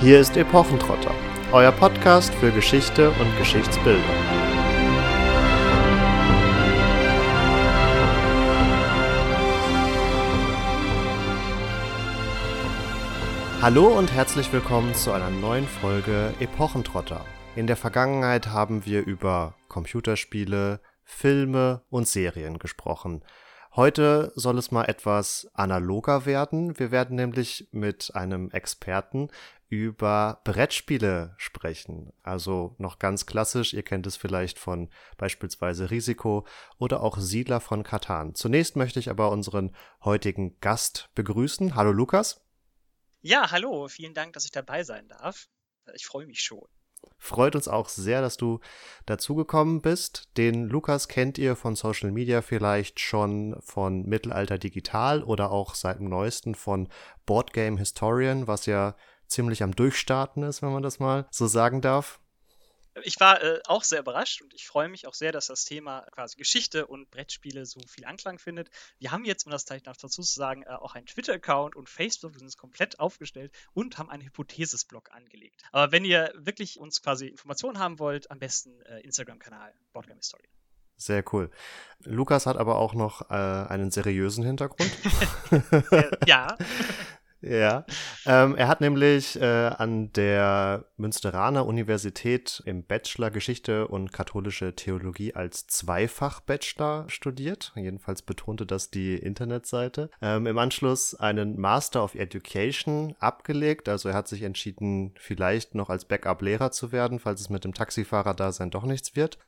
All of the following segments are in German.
Hier ist Epochentrotter, euer Podcast für Geschichte und Geschichtsbildung. Hallo und herzlich willkommen zu einer neuen Folge Epochentrotter. In der Vergangenheit haben wir über Computerspiele, Filme und Serien gesprochen. Heute soll es mal etwas analoger werden. Wir werden nämlich mit einem Experten über Brettspiele sprechen. Also noch ganz klassisch, ihr kennt es vielleicht von beispielsweise Risiko oder auch Siedler von Katan. Zunächst möchte ich aber unseren heutigen Gast begrüßen. Hallo Lukas. Ja, hallo, vielen Dank, dass ich dabei sein darf. Ich freue mich schon. Freut uns auch sehr, dass du dazugekommen bist. Den Lukas kennt ihr von Social Media vielleicht schon von Mittelalter Digital oder auch seit dem neuesten von Boardgame Historian, was ja ziemlich am Durchstarten ist, wenn man das mal so sagen darf. Ich war äh, auch sehr überrascht und ich freue mich auch sehr, dass das Thema quasi Geschichte und Brettspiele so viel Anklang findet. Wir haben jetzt, um das gleich noch dazu zu sagen, äh, auch einen Twitter-Account und Facebook, wir sind komplett aufgestellt und haben einen Hypothesis-Blog angelegt. Aber wenn ihr wirklich uns quasi Informationen haben wollt, am besten äh, Instagram-Kanal Boardgame Historian. Sehr cool. Lukas hat aber auch noch äh, einen seriösen Hintergrund. ja. Ja, ähm, er hat nämlich äh, an der Münsteraner Universität im Bachelor Geschichte und katholische Theologie als Zweifach-Bachelor studiert. Jedenfalls betonte das die Internetseite. Ähm, Im Anschluss einen Master of Education abgelegt. Also er hat sich entschieden, vielleicht noch als Backup-Lehrer zu werden, falls es mit dem Taxifahrer-Dasein doch nichts wird.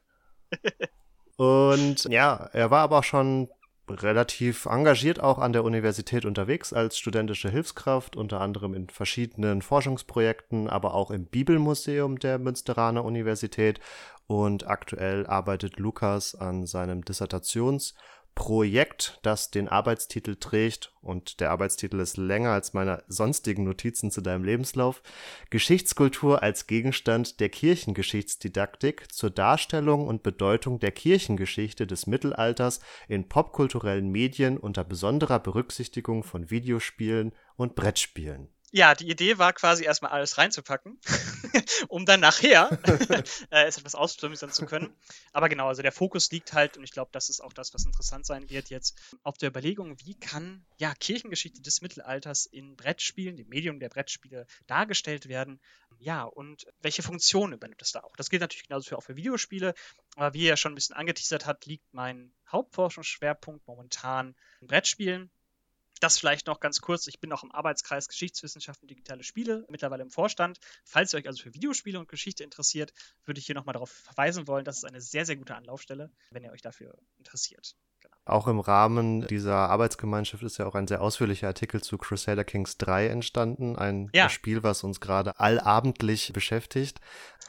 Und ja, er war aber auch schon relativ engagiert auch an der Universität unterwegs als studentische Hilfskraft, unter anderem in verschiedenen Forschungsprojekten, aber auch im Bibelmuseum der Münsteraner Universität. Und aktuell arbeitet Lukas an seinem Dissertations- Projekt, das den Arbeitstitel trägt, und der Arbeitstitel ist länger als meine sonstigen Notizen zu deinem Lebenslauf, Geschichtskultur als Gegenstand der Kirchengeschichtsdidaktik zur Darstellung und Bedeutung der Kirchengeschichte des Mittelalters in popkulturellen Medien unter besonderer Berücksichtigung von Videospielen und Brettspielen ja, die Idee war quasi erstmal alles reinzupacken, um dann nachher äh, es etwas ausdifferenzieren zu können. Aber genau, also der Fokus liegt halt, und ich glaube, das ist auch das, was interessant sein wird jetzt, auf der Überlegung, wie kann ja Kirchengeschichte des Mittelalters in Brettspielen, dem Medium der Brettspiele dargestellt werden. Ja, und welche Funktion übernimmt es da auch? Das gilt natürlich genauso für, auch für Videospiele, aber wie er schon ein bisschen angeteasert hat, liegt mein Hauptforschungsschwerpunkt momentan in Brettspielen das vielleicht noch ganz kurz. Ich bin auch im Arbeitskreis Geschichtswissenschaften und digitale Spiele, mittlerweile im Vorstand. Falls ihr euch also für Videospiele und Geschichte interessiert, würde ich hier nochmal darauf verweisen wollen. Das ist eine sehr, sehr gute Anlaufstelle, wenn ihr euch dafür interessiert. Auch im Rahmen dieser Arbeitsgemeinschaft ist ja auch ein sehr ausführlicher Artikel zu Crusader Kings 3 entstanden. Ein ja. Spiel, was uns gerade allabendlich beschäftigt.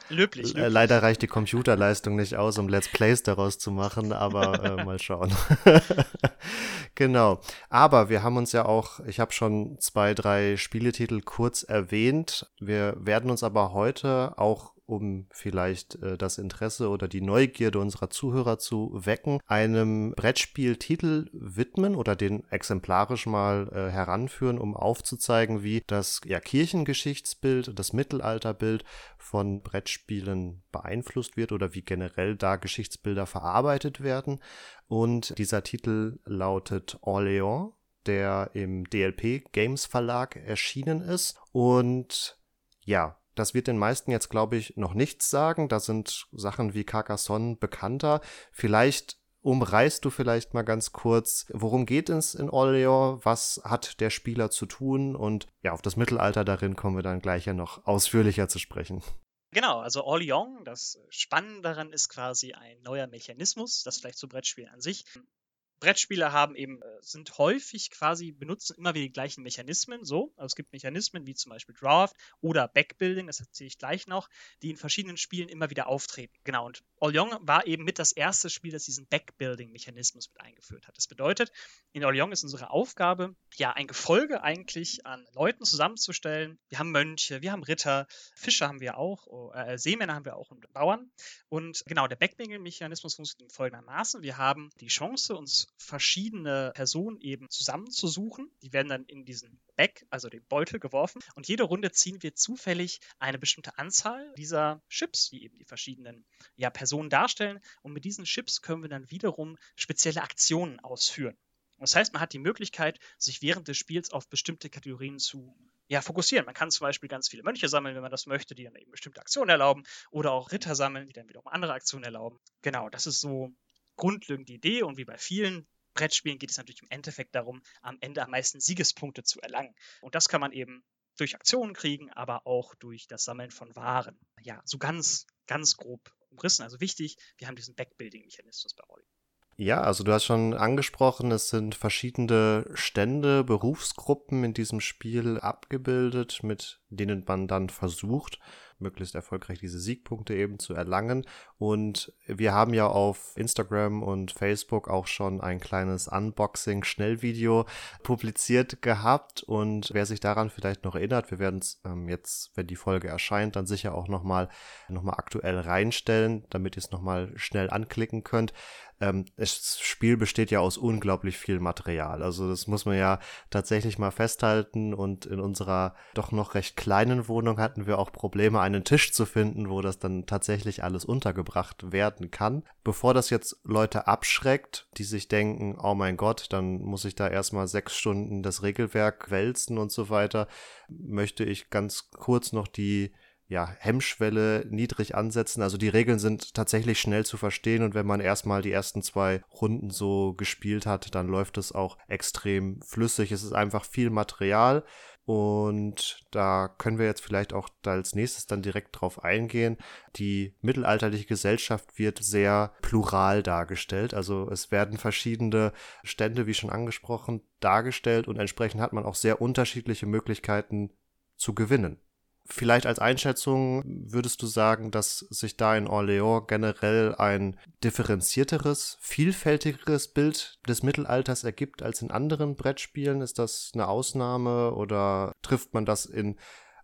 Löblich, löblich. Äh, leider reicht die Computerleistung nicht aus, um Let's Plays daraus zu machen, aber äh, mal schauen. genau. Aber wir haben uns ja auch, ich habe schon zwei, drei Spieletitel kurz erwähnt. Wir werden uns aber heute auch um vielleicht äh, das Interesse oder die Neugierde unserer Zuhörer zu wecken, einem Brettspieltitel widmen oder den exemplarisch mal äh, heranführen, um aufzuzeigen, wie das ja, Kirchengeschichtsbild, das Mittelalterbild von Brettspielen beeinflusst wird oder wie generell da Geschichtsbilder verarbeitet werden. Und dieser Titel lautet Orléans der im DLP Games Verlag erschienen ist. Und ja, das wird den meisten jetzt, glaube ich, noch nichts sagen. Da sind Sachen wie Carcassonne bekannter. Vielleicht umreißt du vielleicht mal ganz kurz, worum geht es in Orléans? Was hat der Spieler zu tun? Und ja, auf das Mittelalter darin kommen wir dann gleich ja noch ausführlicher zu sprechen. Genau, also Orléans, das Spannende daran ist quasi ein neuer Mechanismus, das vielleicht zu Brettspielen an sich. Brettspiele haben eben, äh, sind häufig quasi, benutzen immer wieder die gleichen Mechanismen, so. Also es gibt Mechanismen wie zum Beispiel Draft oder Backbuilding, das erzähle ich gleich noch, die in verschiedenen Spielen immer wieder auftreten. Genau, und Orléans war eben mit das erste Spiel, das diesen Backbuilding-Mechanismus mit eingeführt hat. Das bedeutet, in Orléans ist unsere Aufgabe, ja, ein Gefolge eigentlich an Leuten zusammenzustellen. Wir haben Mönche, wir haben Ritter, Fischer haben wir auch, oh, äh, Seemänner haben wir auch und Bauern. Und genau, der Backbuilding-Mechanismus funktioniert folgendermaßen. Wir haben die Chance, uns verschiedene Personen eben zusammenzusuchen. Die werden dann in diesen Bag, also den Beutel, geworfen. Und jede Runde ziehen wir zufällig eine bestimmte Anzahl dieser Chips, die eben die verschiedenen ja, Personen darstellen. Und mit diesen Chips können wir dann wiederum spezielle Aktionen ausführen. Das heißt, man hat die Möglichkeit, sich während des Spiels auf bestimmte Kategorien zu ja, fokussieren. Man kann zum Beispiel ganz viele Mönche sammeln, wenn man das möchte, die dann eben bestimmte Aktionen erlauben, oder auch Ritter sammeln, die dann wiederum andere Aktionen erlauben. Genau, das ist so grundlegend die Idee und wie bei vielen Brettspielen geht es natürlich im Endeffekt darum, am Ende am meisten Siegespunkte zu erlangen. Und das kann man eben durch Aktionen kriegen, aber auch durch das Sammeln von Waren. Ja, so ganz, ganz grob umrissen. Also wichtig, wir haben diesen Backbuilding-Mechanismus bei Rolling. Ja, also du hast schon angesprochen, es sind verschiedene Stände, Berufsgruppen in diesem Spiel abgebildet, mit denen man dann versucht, möglichst erfolgreich diese Siegpunkte eben zu erlangen. Und wir haben ja auf Instagram und Facebook auch schon ein kleines Unboxing-Schnellvideo publiziert gehabt. Und wer sich daran vielleicht noch erinnert, wir werden es ähm, jetzt, wenn die Folge erscheint, dann sicher auch nochmal noch mal aktuell reinstellen, damit ihr es nochmal schnell anklicken könnt ähm, das Spiel besteht ja aus unglaublich viel Material. Also das muss man ja tatsächlich mal festhalten. Und in unserer doch noch recht kleinen Wohnung hatten wir auch Probleme, einen Tisch zu finden, wo das dann tatsächlich alles untergebracht werden kann. Bevor das jetzt Leute abschreckt, die sich denken, oh mein Gott, dann muss ich da erstmal sechs Stunden das Regelwerk wälzen und so weiter, möchte ich ganz kurz noch die ja, Hemmschwelle niedrig ansetzen. Also die Regeln sind tatsächlich schnell zu verstehen und wenn man erstmal die ersten zwei Runden so gespielt hat, dann läuft es auch extrem flüssig. Es ist einfach viel Material und da können wir jetzt vielleicht auch als nächstes dann direkt drauf eingehen. Die mittelalterliche Gesellschaft wird sehr plural dargestellt. Also es werden verschiedene Stände, wie schon angesprochen, dargestellt und entsprechend hat man auch sehr unterschiedliche Möglichkeiten zu gewinnen. Vielleicht als Einschätzung würdest du sagen, dass sich da in Orléans generell ein differenzierteres, vielfältigeres Bild des Mittelalters ergibt als in anderen Brettspielen? Ist das eine Ausnahme oder trifft man das in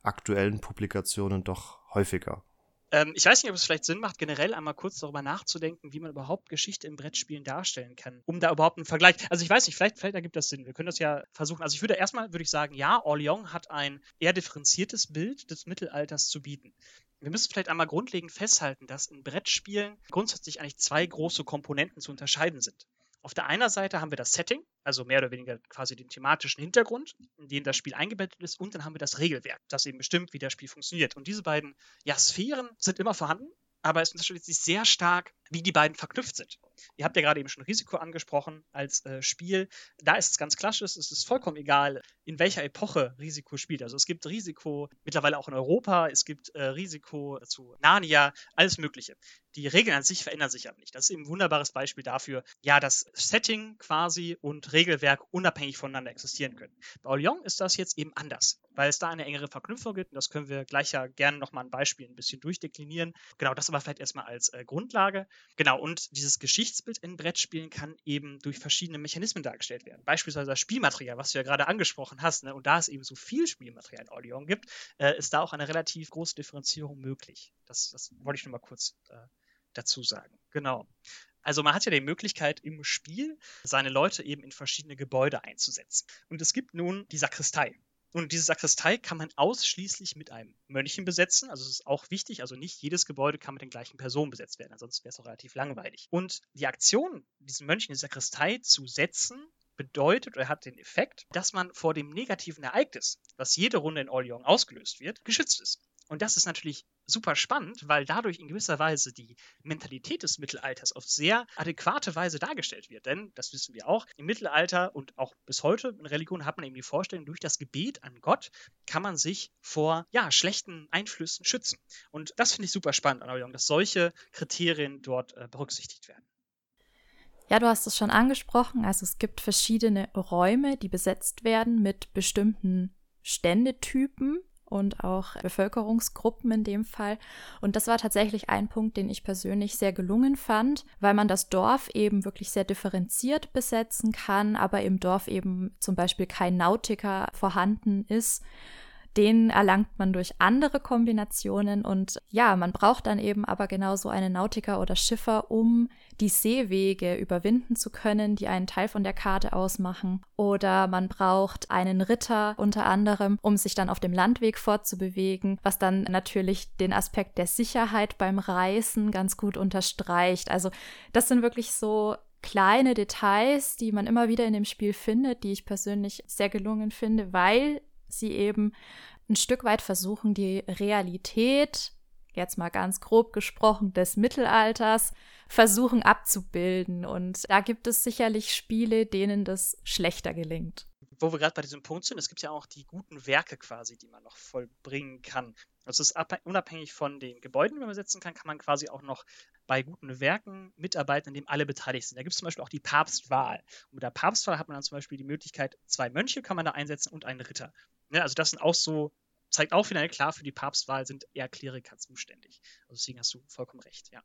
aktuellen Publikationen doch häufiger? Ähm, ich weiß nicht, ob es vielleicht Sinn macht, generell einmal kurz darüber nachzudenken, wie man überhaupt Geschichte in Brettspielen darstellen kann, um da überhaupt einen Vergleich. Also ich weiß nicht, vielleicht, vielleicht ergibt das Sinn. Wir können das ja versuchen. Also ich würde erstmal, würde ich sagen, ja, Orléans hat ein eher differenziertes Bild des Mittelalters zu bieten. Wir müssen vielleicht einmal grundlegend festhalten, dass in Brettspielen grundsätzlich eigentlich zwei große Komponenten zu unterscheiden sind. Auf der einen Seite haben wir das Setting, also mehr oder weniger quasi den thematischen Hintergrund, in den das Spiel eingebettet ist, und dann haben wir das Regelwerk, das eben bestimmt, wie das Spiel funktioniert. Und diese beiden ja, Sphären sind immer vorhanden, aber es unterscheidet sich sehr stark, wie die beiden verknüpft sind. Ihr habt ja gerade eben schon Risiko angesprochen als äh, Spiel. Da ist es ganz klassisch, es ist vollkommen egal, in welcher Epoche Risiko spielt. Also es gibt Risiko mittlerweile auch in Europa, es gibt äh, Risiko zu Narnia, alles Mögliche. Die Regeln an sich verändern sich aber nicht. Das ist eben ein wunderbares Beispiel dafür, ja, dass Setting quasi und Regelwerk unabhängig voneinander existieren können. Bei Orléans ist das jetzt eben anders, weil es da eine engere Verknüpfung gibt und das können wir gleich ja gerne nochmal ein Beispiel ein bisschen durchdeklinieren. Genau, das aber vielleicht erstmal als äh, Grundlage. Genau, und dieses Geschichtsbild in Brettspielen kann eben durch verschiedene Mechanismen dargestellt werden. Beispielsweise das Spielmaterial, was du ja gerade angesprochen hast, ne? und da es eben so viel Spielmaterial in Orléans gibt, äh, ist da auch eine relativ große Differenzierung möglich. Das, das wollte ich nur mal kurz äh, dazu sagen. Genau. Also man hat ja die Möglichkeit im Spiel seine Leute eben in verschiedene Gebäude einzusetzen. Und es gibt nun die Sakristei. Und diese Sakristei kann man ausschließlich mit einem Mönchen besetzen. Also es ist auch wichtig, also nicht jedes Gebäude kann mit den gleichen Personen besetzt werden, ansonsten wäre es auch relativ langweilig. Und die Aktion, diesen Mönchen in die Sakristei zu setzen, bedeutet oder hat den Effekt, dass man vor dem negativen Ereignis, was jede Runde in Orleans ausgelöst wird, geschützt ist. Und das ist natürlich super spannend, weil dadurch in gewisser Weise die Mentalität des Mittelalters auf sehr adäquate Weise dargestellt wird. Denn, das wissen wir auch, im Mittelalter und auch bis heute in Religion hat man eben die Vorstellung, durch das Gebet an Gott kann man sich vor ja, schlechten Einflüssen schützen. Und das finde ich super spannend an dass solche Kriterien dort äh, berücksichtigt werden. Ja, du hast es schon angesprochen. Also es gibt verschiedene Räume, die besetzt werden mit bestimmten Ständetypen und auch Bevölkerungsgruppen in dem Fall. Und das war tatsächlich ein Punkt, den ich persönlich sehr gelungen fand, weil man das Dorf eben wirklich sehr differenziert besetzen kann, aber im Dorf eben zum Beispiel kein Nautiker vorhanden ist Den erlangt man durch andere Kombinationen und ja, man braucht dann eben aber genauso einen Nautiker oder Schiffer, um die Seewege überwinden zu können, die einen Teil von der Karte ausmachen. Oder man braucht einen Ritter unter anderem, um sich dann auf dem Landweg fortzubewegen, was dann natürlich den Aspekt der Sicherheit beim Reisen ganz gut unterstreicht. Also das sind wirklich so kleine Details, die man immer wieder in dem Spiel findet, die ich persönlich sehr gelungen finde, weil sie eben ein Stück weit versuchen, die Realität, jetzt mal ganz grob gesprochen, des Mittelalters, versuchen abzubilden. Und da gibt es sicherlich Spiele, denen das schlechter gelingt. Wo wir gerade bei diesem Punkt sind, es gibt ja auch die guten Werke quasi, die man noch vollbringen kann. Also es ist unabhängig von den Gebäuden, die man setzen kann, kann man quasi auch noch bei guten Werken mitarbeiten, in dem alle beteiligt sind. Da gibt es zum Beispiel auch die Papstwahl. Und mit der Papstwahl hat man dann zum Beispiel die Möglichkeit, zwei Mönche kann man da einsetzen und einen Ritter. Ja, also das sind auch so, zeigt auch final klar, für die Papstwahl sind eher Kleriker zuständig. Also deswegen hast du vollkommen recht, ja.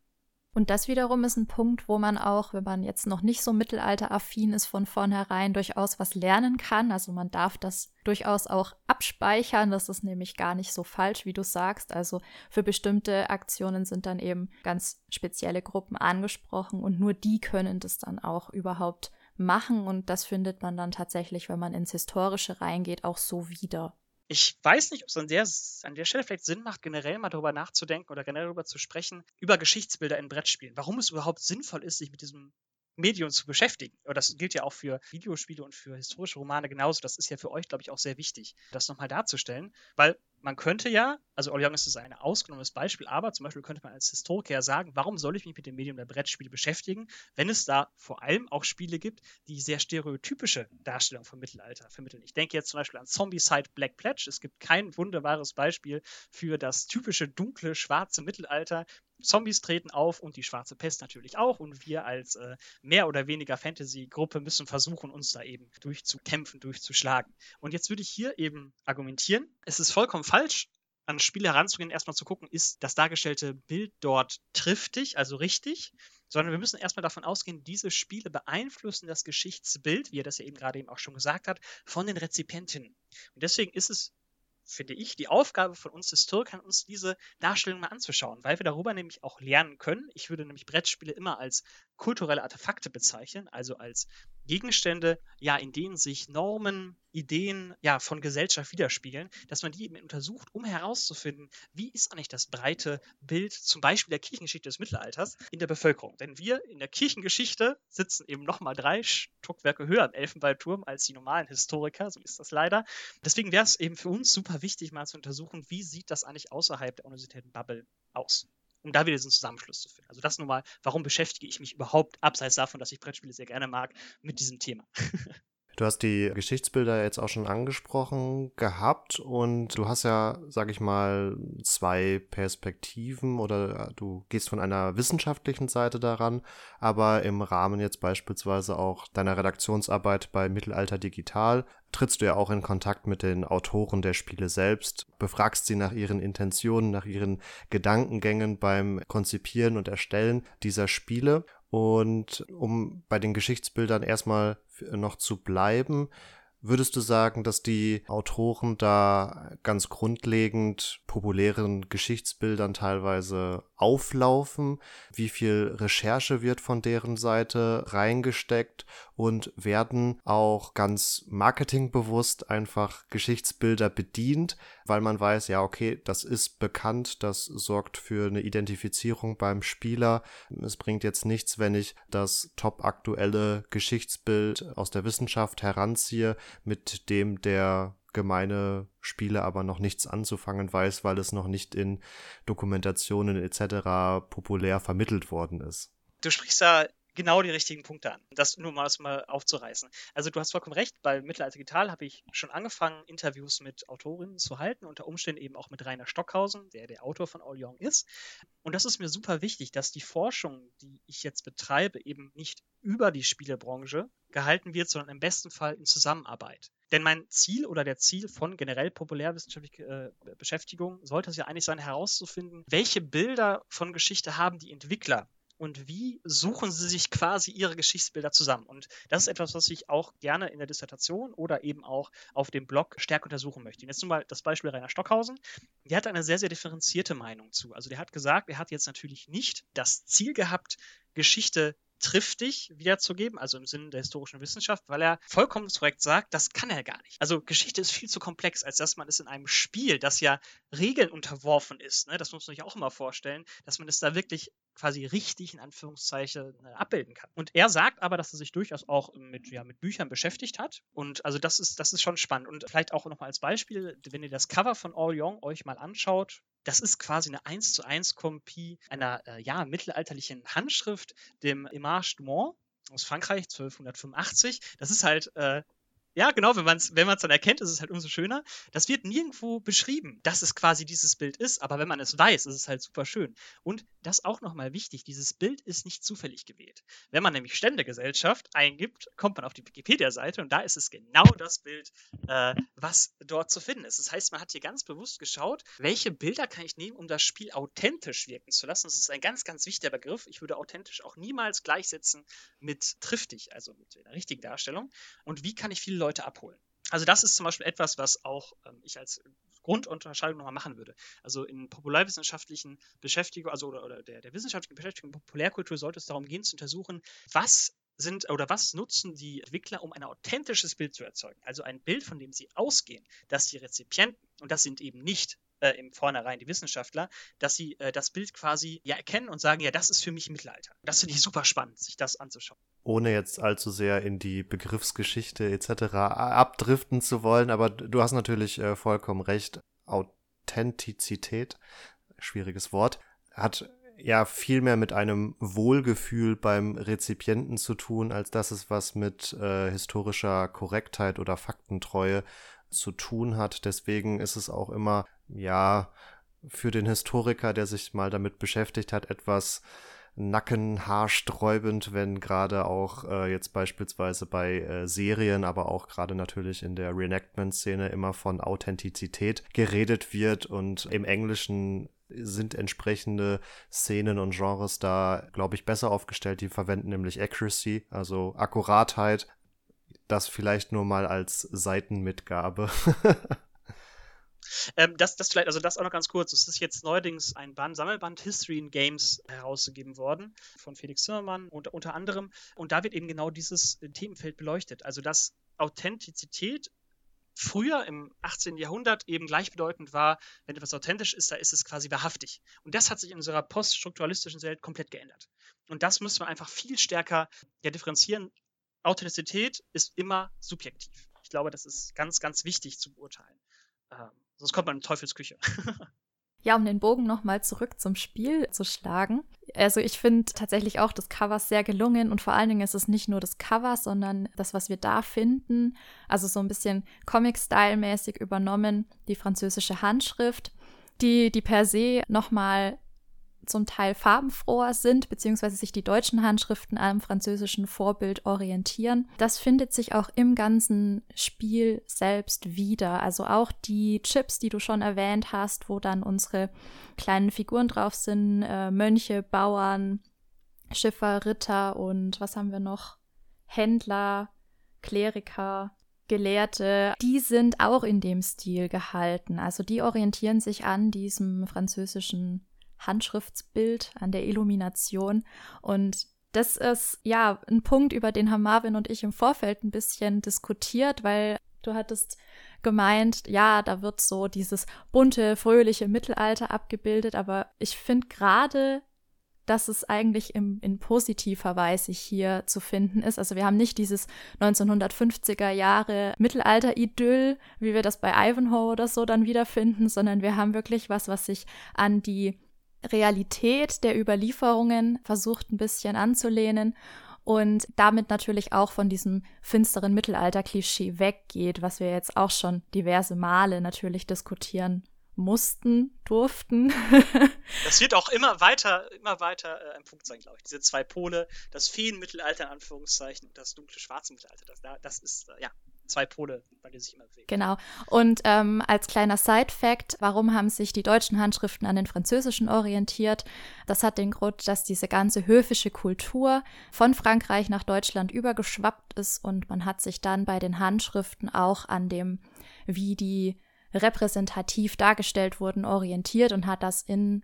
Und das wiederum ist ein Punkt, wo man auch, wenn man jetzt noch nicht so mittelalteraffin ist, von vornherein durchaus was lernen kann. Also man darf das durchaus auch abspeichern. Das ist nämlich gar nicht so falsch, wie du sagst. Also für bestimmte Aktionen sind dann eben ganz spezielle Gruppen angesprochen und nur die können das dann auch überhaupt machen. Und das findet man dann tatsächlich, wenn man ins Historische reingeht, auch so wieder ich weiß nicht, ob es an der, an der Stelle vielleicht Sinn macht, generell mal darüber nachzudenken oder generell darüber zu sprechen, über Geschichtsbilder in Brettspielen. Warum es überhaupt sinnvoll ist, sich mit diesem Medium zu beschäftigen. Aber das gilt ja auch für Videospiele und für historische Romane genauso. Das ist ja für euch, glaube ich, auch sehr wichtig, das nochmal darzustellen, weil man könnte ja, also Orleans ist ein ausgenommenes Beispiel, aber zum Beispiel könnte man als Historiker sagen, warum soll ich mich mit dem Medium der Brettspiele beschäftigen, wenn es da vor allem auch Spiele gibt, die sehr stereotypische Darstellungen vom Mittelalter vermitteln. Ich denke jetzt zum Beispiel an Zombie-Side Black Pledge. Es gibt kein wunderbares Beispiel für das typische dunkle, schwarze Mittelalter. Zombies treten auf und die schwarze Pest natürlich auch. Und wir als äh, mehr oder weniger Fantasy-Gruppe müssen versuchen, uns da eben durchzukämpfen, durchzuschlagen. Und jetzt würde ich hier eben argumentieren, es ist vollkommen falsch, an das Spiel heranzugehen, erstmal zu gucken, ist das dargestellte Bild dort triftig, also richtig, sondern wir müssen erstmal davon ausgehen, diese Spiele beeinflussen das Geschichtsbild, wie er das ja eben gerade eben auch schon gesagt hat, von den Rezipientinnen. Und deswegen ist es finde ich, die Aufgabe von uns Historikern, uns diese Darstellung mal anzuschauen, weil wir darüber nämlich auch lernen können. Ich würde nämlich Brettspiele immer als kulturelle Artefakte bezeichnen, also als Gegenstände, ja, in denen sich Normen, Ideen ja, von Gesellschaft widerspiegeln, dass man die eben untersucht, um herauszufinden, wie ist eigentlich das breite Bild zum Beispiel der Kirchengeschichte des Mittelalters in der Bevölkerung. Denn wir in der Kirchengeschichte sitzen eben nochmal drei Stockwerke höher im Elfenbeinturm als die normalen Historiker, so ist das leider. Deswegen wäre es eben für uns super wichtig, mal zu untersuchen, wie sieht das eigentlich außerhalb der Universitäten-Bubble aus um da wieder diesen Zusammenschluss zu finden. Also das nur mal, warum beschäftige ich mich überhaupt, abseits davon, dass ich Brettspiele sehr gerne mag, mit diesem Thema. Du hast die Geschichtsbilder jetzt auch schon angesprochen gehabt und du hast ja, sag ich mal, zwei Perspektiven oder äh, du gehst von einer wissenschaftlichen Seite daran, aber im Rahmen jetzt beispielsweise auch deiner Redaktionsarbeit bei Mittelalter Digital trittst du ja auch in Kontakt mit den Autoren der Spiele selbst, befragst sie nach ihren Intentionen, nach ihren Gedankengängen beim Konzipieren und Erstellen dieser Spiele. Und um bei den Geschichtsbildern erstmal noch zu bleiben, Würdest du sagen, dass die Autoren da ganz grundlegend populären Geschichtsbildern teilweise auflaufen? Wie viel Recherche wird von deren Seite reingesteckt und werden auch ganz marketingbewusst einfach Geschichtsbilder bedient, weil man weiß, ja, okay, das ist bekannt, das sorgt für eine Identifizierung beim Spieler. Es bringt jetzt nichts, wenn ich das top aktuelle Geschichtsbild aus der Wissenschaft heranziehe mit dem der gemeine Spieler aber noch nichts anzufangen weiß, weil es noch nicht in Dokumentationen etc. populär vermittelt worden ist. Du sprichst da genau die richtigen Punkte an. Das nur mal, das mal aufzureißen. Also du hast vollkommen recht, bei Mittelalter Digital habe ich schon angefangen, Interviews mit Autorinnen zu halten, unter Umständen eben auch mit Rainer Stockhausen, der der Autor von All Young ist. Und das ist mir super wichtig, dass die Forschung, die ich jetzt betreibe, eben nicht über die Spielebranche gehalten wird, sondern im besten Fall in Zusammenarbeit. Denn mein Ziel oder der Ziel von generell populärwissenschaftlicher äh, Beschäftigung sollte es ja eigentlich sein, herauszufinden, welche Bilder von Geschichte haben die Entwickler und wie suchen sie sich quasi ihre Geschichtsbilder zusammen. Und das ist etwas, was ich auch gerne in der Dissertation oder eben auch auf dem Blog stärker untersuchen möchte. Jetzt nun mal das Beispiel Rainer Stockhausen. Der hat eine sehr, sehr differenzierte Meinung zu. Also der hat gesagt, er hat jetzt natürlich nicht das Ziel gehabt, Geschichte triftig wiederzugeben, also im Sinne der historischen Wissenschaft, weil er vollkommen korrekt sagt, das kann er gar nicht. Also Geschichte ist viel zu komplex, als dass man es in einem Spiel, das ja Regeln unterworfen ist, ne, das muss man sich auch immer vorstellen, dass man es da wirklich quasi richtig in Anführungszeichen äh, abbilden kann. Und er sagt aber, dass er sich durchaus auch mit, ja, mit Büchern beschäftigt hat. Und also das ist, das ist schon spannend. Und vielleicht auch nochmal als Beispiel, wenn ihr das Cover von All Young euch mal anschaut, das ist quasi eine 1 zu 1 Kopie einer äh, ja, mittelalterlichen Handschrift, dem Image du Mont aus Frankreich 1285. Das ist halt äh, ja, genau, wenn man es wenn dann erkennt, ist es halt umso schöner. Das wird nirgendwo beschrieben, dass es quasi dieses Bild ist, aber wenn man es weiß, ist es halt super schön. Und das auch nochmal wichtig, dieses Bild ist nicht zufällig gewählt. Wenn man nämlich Ständegesellschaft eingibt, kommt man auf die Wikipedia-Seite und da ist es genau das Bild, äh, was dort zu finden ist. Das heißt, man hat hier ganz bewusst geschaut, welche Bilder kann ich nehmen, um das Spiel authentisch wirken zu lassen. Das ist ein ganz, ganz wichtiger Begriff. Ich würde authentisch auch niemals gleichsetzen mit triftig, also mit einer richtigen Darstellung. Und wie kann ich viele Leute abholen. Also das ist zum Beispiel etwas, was auch ähm, ich als Grundunterscheidung nochmal machen würde. Also in populärwissenschaftlichen Beschäftigungen, also oder, oder der, der wissenschaftlichen Beschäftigung in Populärkultur sollte es darum gehen zu untersuchen, was sind oder was nutzen die Entwickler, um ein authentisches Bild zu erzeugen? Also ein Bild, von dem sie ausgehen, dass die Rezipienten, und das sind eben nicht äh, im Vornherein die Wissenschaftler, dass sie äh, das Bild quasi ja erkennen und sagen, ja, das ist für mich Mittelalter. Das finde ich super spannend, sich das anzuschauen. Ohne jetzt allzu sehr in die Begriffsgeschichte etc. abdriften zu wollen, aber du hast natürlich äh, vollkommen recht. Authentizität, schwieriges Wort, hat ja viel mehr mit einem Wohlgefühl beim Rezipienten zu tun, als dass es was mit äh, historischer Korrektheit oder Faktentreue zu tun hat. Deswegen ist es auch immer, ja, für den Historiker, der sich mal damit beschäftigt hat, etwas nackenhaarsträubend, wenn gerade auch äh, jetzt beispielsweise bei äh, Serien, aber auch gerade natürlich in der Reenactment-Szene immer von Authentizität geredet wird und im Englischen sind entsprechende Szenen und Genres da, glaube ich, besser aufgestellt. Die verwenden nämlich Accuracy, also Akkuratheit, das vielleicht nur mal als Seitenmitgabe. ähm, das, das vielleicht, also das auch noch ganz kurz. Es ist jetzt neuerdings ein Band, Sammelband History in Games herausgegeben worden von Felix Zimmermann und, unter anderem. Und da wird eben genau dieses Themenfeld beleuchtet. Also dass Authentizität früher im 18. Jahrhundert eben gleichbedeutend war, wenn etwas authentisch ist, da ist es quasi wahrhaftig. Und das hat sich in unserer poststrukturalistischen Welt komplett geändert. Und das müssen wir einfach viel stärker ja, differenzieren. Authentizität ist immer subjektiv. Ich glaube, das ist ganz, ganz wichtig zu beurteilen. Ähm, sonst kommt man in Teufelsküche. Ja, um den Bogen nochmal zurück zum Spiel zu schlagen. Also ich finde tatsächlich auch das Cover sehr gelungen und vor allen Dingen ist es nicht nur das Cover, sondern das, was wir da finden. Also so ein bisschen Comic-Style-mäßig übernommen, die französische Handschrift, die, die per se nochmal zum Teil farbenfroher sind, beziehungsweise sich die deutschen Handschriften am französischen Vorbild orientieren. Das findet sich auch im ganzen Spiel selbst wieder. Also auch die Chips, die du schon erwähnt hast, wo dann unsere kleinen Figuren drauf sind, äh, Mönche, Bauern, Schiffer, Ritter und was haben wir noch? Händler, Kleriker, Gelehrte, die sind auch in dem Stil gehalten. Also die orientieren sich an diesem französischen Handschriftsbild, an der Illumination. Und das ist ja ein Punkt, über den haben Marvin und ich im Vorfeld ein bisschen diskutiert, weil du hattest gemeint, ja, da wird so dieses bunte, fröhliche Mittelalter abgebildet, aber ich finde gerade, dass es eigentlich im, in positiver Weise hier zu finden ist. Also wir haben nicht dieses 1950er Jahre Mittelalter-Idyll, wie wir das bei Ivanhoe oder so dann wiederfinden, sondern wir haben wirklich was, was sich an die Realität der Überlieferungen versucht ein bisschen anzulehnen und damit natürlich auch von diesem finsteren Mittelalter-Klischee weggeht, was wir jetzt auch schon diverse Male natürlich diskutieren mussten, durften. das wird auch immer weiter, immer weiter äh, ein Punkt sein, glaube ich. Diese zwei Pole, das Feenmittelalter in Anführungszeichen und das dunkle schwarze Mittelalter, das, das ist, äh, ja, zwei Pole, bei denen sich immer bewegen. Genau. Und ähm, als kleiner Side-Fact, warum haben sich die deutschen Handschriften an den französischen orientiert? Das hat den Grund, dass diese ganze höfische Kultur von Frankreich nach Deutschland übergeschwappt ist und man hat sich dann bei den Handschriften auch an dem, wie die repräsentativ dargestellt wurden, orientiert und hat das in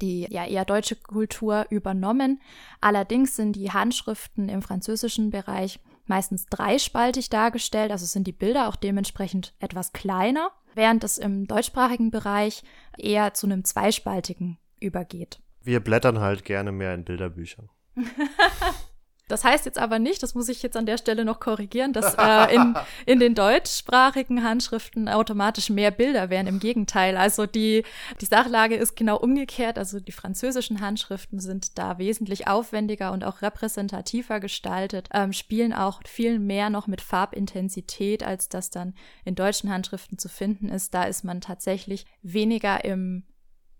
die ja eher deutsche Kultur übernommen. Allerdings sind die Handschriften im französischen Bereich meistens dreispaltig dargestellt, also sind die Bilder auch dementsprechend etwas kleiner, während es im deutschsprachigen Bereich eher zu einem zweispaltigen übergeht. Wir blättern halt gerne mehr in Bilderbüchern. Das heißt jetzt aber nicht, das muss ich jetzt an der Stelle noch korrigieren, dass äh, in, in den deutschsprachigen Handschriften automatisch mehr Bilder wären. Im Gegenteil. Also die, die Sachlage ist genau umgekehrt. Also die französischen Handschriften sind da wesentlich aufwendiger und auch repräsentativer gestaltet, ähm, spielen auch viel mehr noch mit Farbintensität, als das dann in deutschen Handschriften zu finden ist. Da ist man tatsächlich weniger im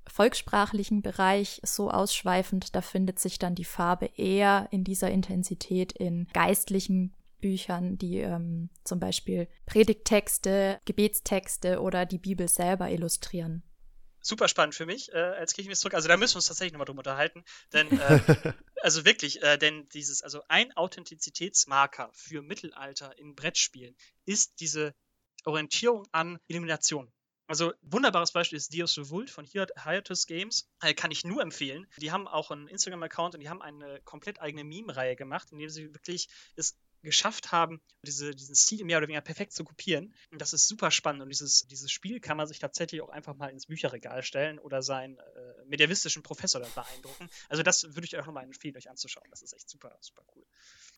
volkssprachlichen Bereich so ausschweifend, da findet sich dann die Farbe eher in dieser Intensität in geistlichen Büchern, die ähm, zum Beispiel Predigttexte, Gebetstexte oder die Bibel selber illustrieren. Super spannend für mich äh, als Kirchenminister. Also da müssen wir uns tatsächlich nochmal drüber unterhalten. Denn, äh, also wirklich, äh, denn dieses, also ein Authentizitätsmarker für Mittelalter in Brettspielen ist diese Orientierung an Illumination. Also, wunderbares Beispiel ist Dios Revolt von Hiatus Games. Äh, kann ich nur empfehlen. Die haben auch einen Instagram-Account und die haben eine komplett eigene Meme-Reihe gemacht, in der sie wirklich es geschafft haben, diese, diesen Stil mehr oder weniger perfekt zu kopieren. Und das ist super spannend. Und dieses, dieses Spiel kann man sich tatsächlich auch einfach mal ins Bücherregal stellen oder seinen äh, medievistischen Professor dann beeindrucken. Also das würde ich euch nochmal empfehlen, euch anzuschauen. Das ist echt super, super cool.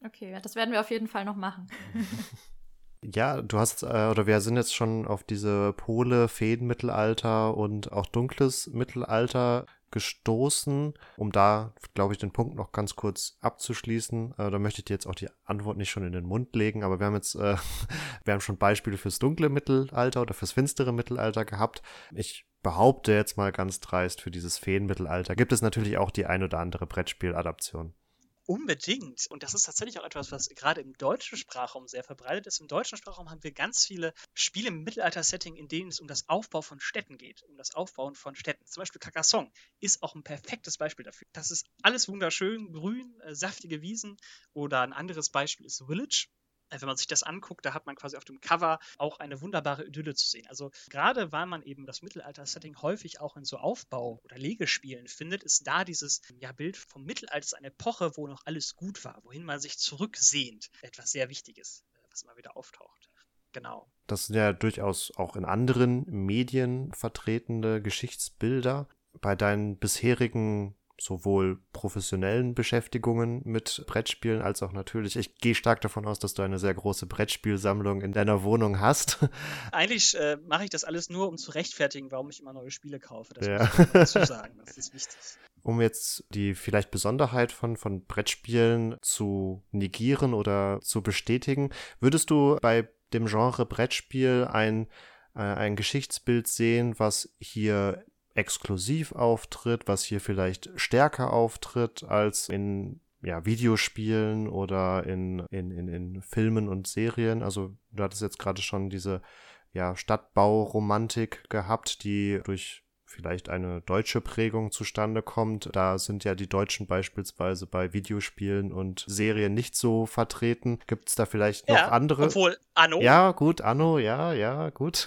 Okay, das werden wir auf jeden Fall noch machen. Ja, du hast, äh, oder wir sind jetzt schon auf diese Pole, Feenmittelalter und auch dunkles Mittelalter gestoßen. Um da, glaube ich, den Punkt noch ganz kurz abzuschließen, äh, da möchte ich dir jetzt auch die Antwort nicht schon in den Mund legen, aber wir haben jetzt, äh, wir haben schon Beispiele fürs dunkle Mittelalter oder fürs finstere Mittelalter gehabt. Ich behaupte jetzt mal ganz dreist, für dieses Feenmittelalter gibt es natürlich auch die ein oder andere Brettspieladaption. Unbedingt. Und das ist tatsächlich auch etwas, was gerade im deutschen Sprachraum sehr verbreitet ist. Im deutschen Sprachraum haben wir ganz viele Spiele im Mittelalter-Setting, in denen es um das Aufbau von Städten geht, um das Aufbauen von Städten. Zum Beispiel Carcassonne ist auch ein perfektes Beispiel dafür. Das ist alles wunderschön, grün, äh, saftige Wiesen. Oder ein anderes Beispiel ist Village wenn man sich das anguckt, da hat man quasi auf dem Cover auch eine wunderbare Idylle zu sehen. Also gerade weil man eben das Mittelalter-Setting häufig auch in so Aufbau- oder Legespielen findet, ist da dieses ja, Bild vom Mittelalter eine Epoche, wo noch alles gut war, wohin man sich zurücksehnt, etwas sehr Wichtiges, äh, was immer wieder auftaucht. Genau. Das sind ja durchaus auch in anderen Medien vertretene Geschichtsbilder. Bei deinen bisherigen sowohl professionellen Beschäftigungen mit Brettspielen als auch natürlich, ich gehe stark davon aus, dass du eine sehr große Brettspielsammlung in deiner Wohnung hast. Eigentlich äh, mache ich das alles nur, um zu rechtfertigen, warum ich immer neue Spiele kaufe. Das ja. muss ich dazu sagen, das ist wichtig. Um jetzt die vielleicht Besonderheit von, von Brettspielen zu negieren oder zu bestätigen, würdest du bei dem Genre Brettspiel ein, äh, ein Geschichtsbild sehen, was hier exklusiv auftritt, was hier vielleicht stärker auftritt als in ja, Videospielen oder in, in, in, in Filmen und Serien. Also du hattest jetzt gerade schon diese ja, Stadtbauromantik gehabt, die durch vielleicht eine deutsche Prägung zustande kommt. Da sind ja die Deutschen beispielsweise bei Videospielen und Serien nicht so vertreten. Gibt es da vielleicht noch ja, andere? Obwohl Anno. Ja, gut, Anno, ja, ja, gut.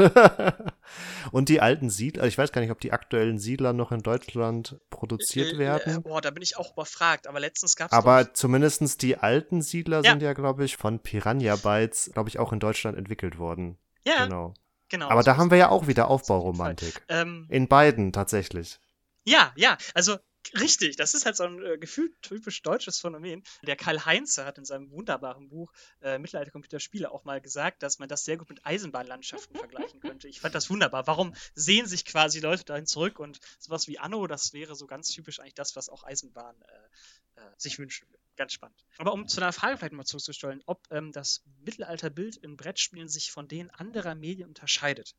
und die alten Siedler, ich weiß gar nicht, ob die aktuellen Siedler noch in Deutschland produziert äh, äh werden. Boah, da bin ich auch überfragt, aber letztens gab es. Aber zumindest die alten Siedler ja. sind ja, glaube ich, von Piranha Bytes, glaube ich, auch in Deutschland entwickelt worden. Ja. Genau. Genau. Aber da haben wir ja auch wieder Aufbauromantik. Ähm, in beiden tatsächlich. Ja, ja, also Richtig, das ist halt so ein äh, gefühlt typisch deutsches Phänomen. Der Karl Heinze hat in seinem wunderbaren Buch äh, Mittelalter-Computerspiele auch mal gesagt, dass man das sehr gut mit Eisenbahnlandschaften vergleichen könnte. Ich fand das wunderbar. Warum sehen sich quasi Leute dahin zurück und sowas wie Anno, das wäre so ganz typisch eigentlich das, was auch Eisenbahn äh, äh, sich wünschen würde ganz spannend. Aber um zu einer Frage vielleicht mal zurückzustellen, ob ähm, das Mittelalterbild in Brettspielen sich von denen anderer Medien unterscheidet,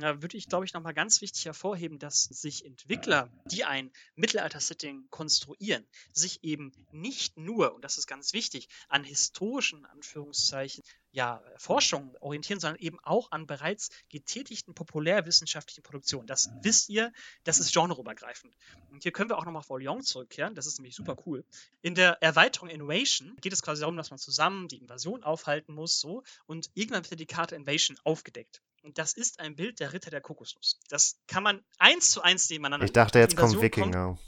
da würde ich, glaube ich, nochmal ganz wichtig hervorheben, dass sich Entwickler, die ein Mittelalter-Setting konstruieren, sich eben nicht nur, und das ist ganz wichtig, an historischen Anführungszeichen ja, Forschung orientieren, sondern eben auch an bereits getätigten populärwissenschaftlichen Produktionen. Das wisst ihr, das ist genreübergreifend. Und hier können wir auch nochmal auf Orléans zurückkehren, das ist nämlich super cool. In der Erweiterung Innovation geht es quasi darum, dass man zusammen die Invasion aufhalten muss, so, und irgendwann wird die Karte Invasion aufgedeckt. Und das ist ein Bild der Ritter der Kokosnuss. Das kann man eins zu eins nebeneinander. Ich dachte, jetzt kommen Wikinger. Kommt,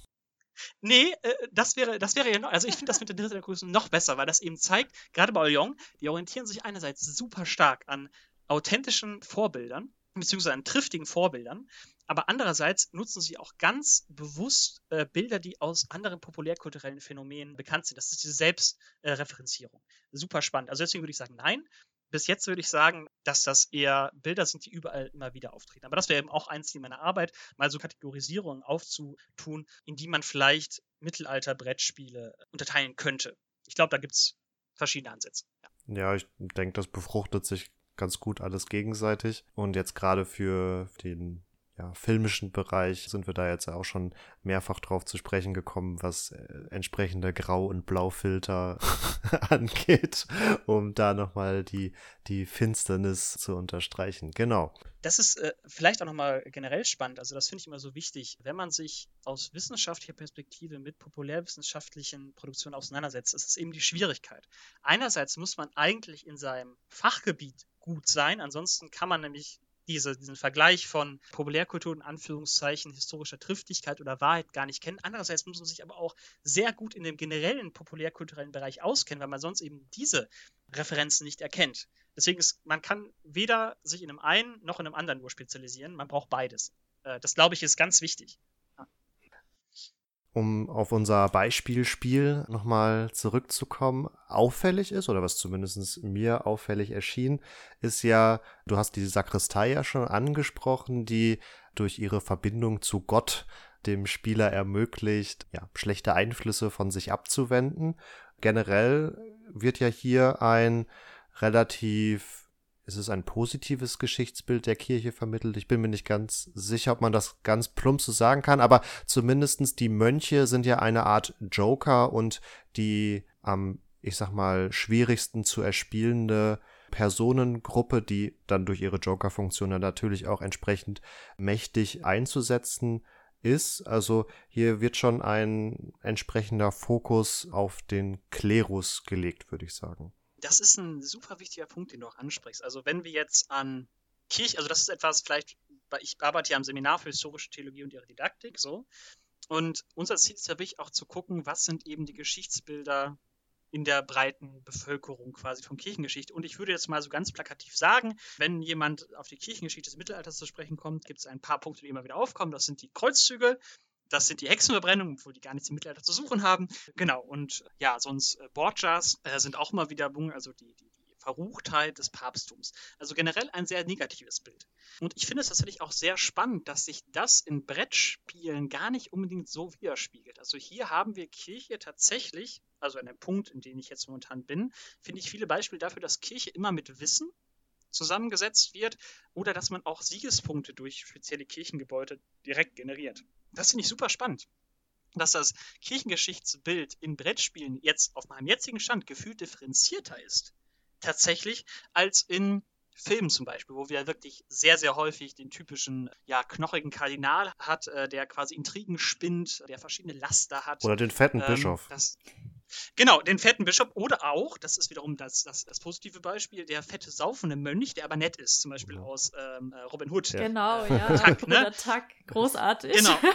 Nee, äh, das wäre, das wäre ja noch, also ich finde das mit den Dritte der Größen noch besser, weil das eben zeigt, gerade bei Lyon, die orientieren sich einerseits super stark an authentischen Vorbildern, beziehungsweise an triftigen Vorbildern, aber andererseits nutzen sie auch ganz bewusst äh, Bilder, die aus anderen populärkulturellen Phänomenen bekannt sind. Das ist diese Selbstreferenzierung. Äh, super spannend. Also deswegen würde ich sagen, nein, bis jetzt würde ich sagen, dass das eher Bilder sind, die überall immer wieder auftreten. Aber das wäre eben auch ein Ziel meiner Arbeit, mal so Kategorisierungen aufzutun, in die man vielleicht Mittelalter-Brettspiele unterteilen könnte. Ich glaube, da gibt es verschiedene Ansätze. Ja, ja ich denke, das befruchtet sich ganz gut alles gegenseitig. Und jetzt gerade für den ja, filmischen Bereich sind wir da jetzt auch schon mehrfach drauf zu sprechen gekommen, was äh, entsprechende Grau- und Blaufilter angeht, um da nochmal die, die Finsternis zu unterstreichen. Genau. Das ist äh, vielleicht auch nochmal generell spannend. Also, das finde ich immer so wichtig. Wenn man sich aus wissenschaftlicher Perspektive mit populärwissenschaftlichen Produktionen auseinandersetzt, ist es eben die Schwierigkeit. Einerseits muss man eigentlich in seinem Fachgebiet gut sein, ansonsten kann man nämlich diese, diesen Vergleich von Populärkultur in Anführungszeichen historischer Triftigkeit oder Wahrheit gar nicht kennen. Andererseits muss man sich aber auch sehr gut in dem generellen populärkulturellen Bereich auskennen, weil man sonst eben diese Referenzen nicht erkennt. Deswegen ist, man kann weder sich in einem einen noch in einem anderen nur spezialisieren. Man braucht beides. Äh, das glaube ich ist ganz wichtig um auf unser Beispielspiel nochmal zurückzukommen, auffällig ist, oder was zumindest mir auffällig erschien, ist ja, du hast die Sakristei ja schon angesprochen, die durch ihre Verbindung zu Gott dem Spieler ermöglicht, ja, schlechte Einflüsse von sich abzuwenden. Generell wird ja hier ein relativ ist es ein positives Geschichtsbild der Kirche vermittelt. Ich bin mir nicht ganz sicher, ob man das ganz plump so sagen kann, aber zumindestens die Mönche sind ja eine Art Joker und die am, ich sag mal, schwierigsten zu erspielende Personengruppe, die dann durch ihre Joker-Funktion natürlich auch entsprechend mächtig einzusetzen ist. Also hier wird schon ein entsprechender Fokus auf den Klerus gelegt, würde ich sagen das ist ein super wichtiger Punkt, den du auch ansprichst. Also wenn wir jetzt an Kirche, also das ist etwas, vielleicht, ich arbeite ja am Seminar für historische Theologie und ihre Didaktik, so. Und unser Ziel ist ja wirklich auch zu gucken, was sind eben die Geschichtsbilder in der breiten Bevölkerung quasi von Kirchengeschichte. Und ich würde jetzt mal so ganz plakativ sagen, wenn jemand auf die Kirchengeschichte des Mittelalters zu sprechen kommt, gibt es ein paar Punkte, die immer wieder aufkommen. Das sind die Kreuzzüge, das sind die Hexenverbrennungen, obwohl die gar nichts im Mittelalter zu suchen haben. Genau, und ja, sonst äh, Borgias äh, sind auch immer wieder, also die, die, die Verruchtheit des Papsttums. Also generell ein sehr negatives Bild. Und ich finde es tatsächlich auch sehr spannend, dass sich das in Brettspielen gar nicht unbedingt so widerspiegelt. Also hier haben wir Kirche tatsächlich, also an dem Punkt, in dem ich jetzt momentan bin, finde ich viele Beispiele dafür, dass Kirche immer mit Wissen zusammengesetzt wird oder dass man auch Siegespunkte durch spezielle Kirchengebäude direkt generiert. Das finde ich super spannend. Dass das Kirchengeschichtsbild in Brettspielen jetzt auf meinem jetzigen Stand gefühlt differenzierter ist, tatsächlich, als in Filmen zum Beispiel, wo wir wirklich sehr, sehr häufig den typischen, ja, knochigen Kardinal hat, äh, der quasi Intrigen spinnt, der verschiedene Laster hat. Oder den fetten ähm, Bischof. Das, Genau, den fetten Bischof oder auch, das ist wiederum das, das, das positive Beispiel, der fette saufende Mönch, der aber nett ist, zum Beispiel aus ähm, äh, Robin Hood. Genau, ja. Tuck, ne? Großartig. Genau.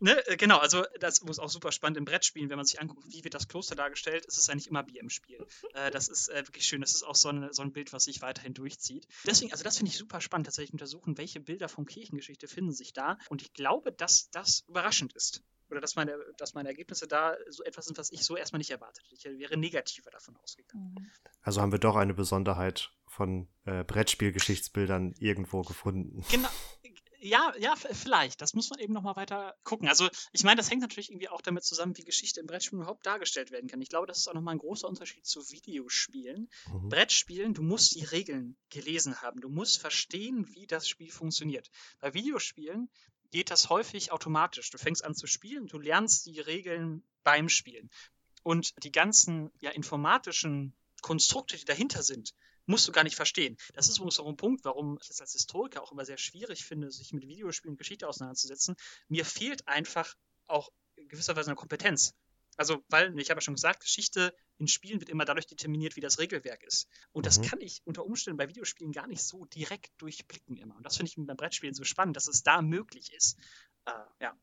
Ne, äh, genau, also das ist auch super spannend im Brettspielen, wenn man sich anguckt, wie wird das Kloster dargestellt, ist es eigentlich immer Bier im Spiel. Äh, das ist äh, wirklich schön. Das ist auch so, eine, so, ein Bild, was sich weiterhin durchzieht. Deswegen, also das finde ich super spannend, tatsächlich untersuchen, welche Bilder von Kirchengeschichte finden sich da. Und ich glaube, dass das überraschend ist oder dass meine, dass meine Ergebnisse da so etwas sind, was ich so erstmal nicht erwartet hätte. Ich wäre negativer davon ausgegangen. Mhm. Also haben wir doch eine Besonderheit von äh, Brettspielgeschichtsbildern irgendwo gefunden. Genau. Ja, ja, vielleicht. Das muss man eben nochmal weiter gucken. Also, ich meine, das hängt natürlich irgendwie auch damit zusammen, wie Geschichte im Brettspiel überhaupt dargestellt werden kann. Ich glaube, das ist auch nochmal ein großer Unterschied zu Videospielen. Mhm. Brettspielen, du musst die Regeln gelesen haben. Du musst verstehen, wie das Spiel funktioniert. Bei Videospielen geht das häufig automatisch. Du fängst an zu spielen, du lernst die Regeln beim Spielen. Und die ganzen ja, informatischen Konstrukte, die dahinter sind, musst du gar nicht verstehen. Das ist übrigens auch ein Punkt, warum ich es als Historiker auch immer sehr schwierig finde, sich mit Videospielen und Geschichte auseinanderzusetzen. Mir fehlt einfach auch gewisserweise eine Kompetenz. Also, weil, ich habe ja schon gesagt, Geschichte in Spielen wird immer dadurch determiniert, wie das Regelwerk ist. Und das mhm. kann ich unter Umständen bei Videospielen gar nicht so direkt durchblicken immer. Und das finde ich beim Brettspielen so spannend, dass es da möglich ist. Äh, ja.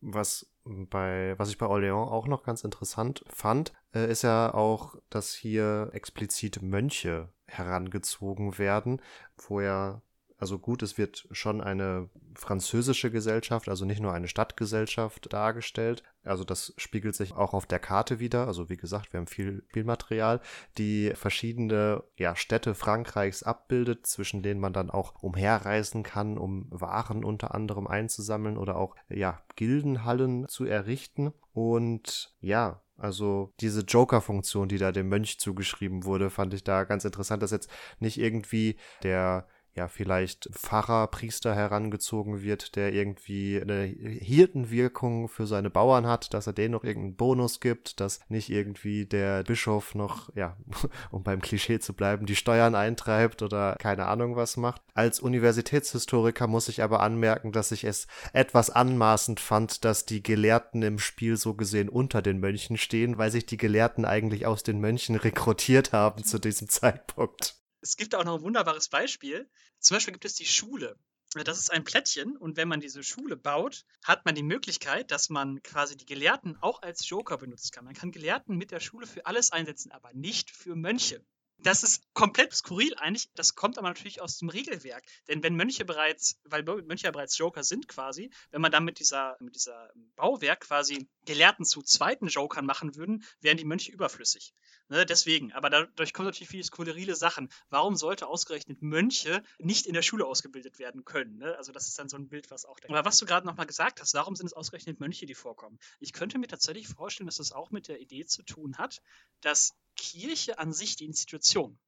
Was bei, was ich bei Orléans auch noch ganz interessant fand, äh, ist ja auch, dass hier explizit Mönche herangezogen werden, wo ja also gut, es wird schon eine französische Gesellschaft, also nicht nur eine Stadtgesellschaft dargestellt. Also das spiegelt sich auch auf der Karte wieder. Also wie gesagt, wir haben viel Spielmaterial, die verschiedene ja, Städte Frankreichs abbildet, zwischen denen man dann auch umherreisen kann, um Waren unter anderem einzusammeln oder auch ja, Gildenhallen zu errichten. Und ja, also diese Joker-Funktion, die da dem Mönch zugeschrieben wurde, fand ich da ganz interessant, dass jetzt nicht irgendwie der ja, vielleicht Pfarrer, Priester herangezogen wird, der irgendwie eine Hirtenwirkung für seine Bauern hat, dass er denen noch irgendeinen Bonus gibt, dass nicht irgendwie der Bischof noch, ja, um beim Klischee zu bleiben, die Steuern eintreibt oder keine Ahnung was macht. Als Universitätshistoriker muss ich aber anmerken, dass ich es etwas anmaßend fand, dass die Gelehrten im Spiel so gesehen unter den Mönchen stehen, weil sich die Gelehrten eigentlich aus den Mönchen rekrutiert haben zu diesem Zeitpunkt. Es gibt auch noch ein wunderbares Beispiel. Zum Beispiel gibt es die Schule. Das ist ein Plättchen und wenn man diese Schule baut, hat man die Möglichkeit, dass man quasi die Gelehrten auch als Joker benutzen kann. Man kann Gelehrten mit der Schule für alles einsetzen, aber nicht für Mönche. Das ist komplett skurril eigentlich. Das kommt aber natürlich aus dem Regelwerk. Denn wenn Mönche bereits, weil Mönche ja bereits Joker sind quasi, wenn man dann mit dieser, mit dieser Bauwerk quasi Gelehrten zu zweiten Jokern machen würden, wären die Mönche überflüssig. Ne, deswegen. Aber dadurch kommen natürlich viele skurrile Sachen. Warum sollte ausgerechnet Mönche nicht in der Schule ausgebildet werden können? Ne? Also das ist dann so ein Bild, was auch da. Aber was du gerade nochmal gesagt hast, warum sind es ausgerechnet Mönche, die vorkommen? Ich könnte mir tatsächlich vorstellen, dass das auch mit der Idee zu tun hat, dass Kirche an sich, die Institution,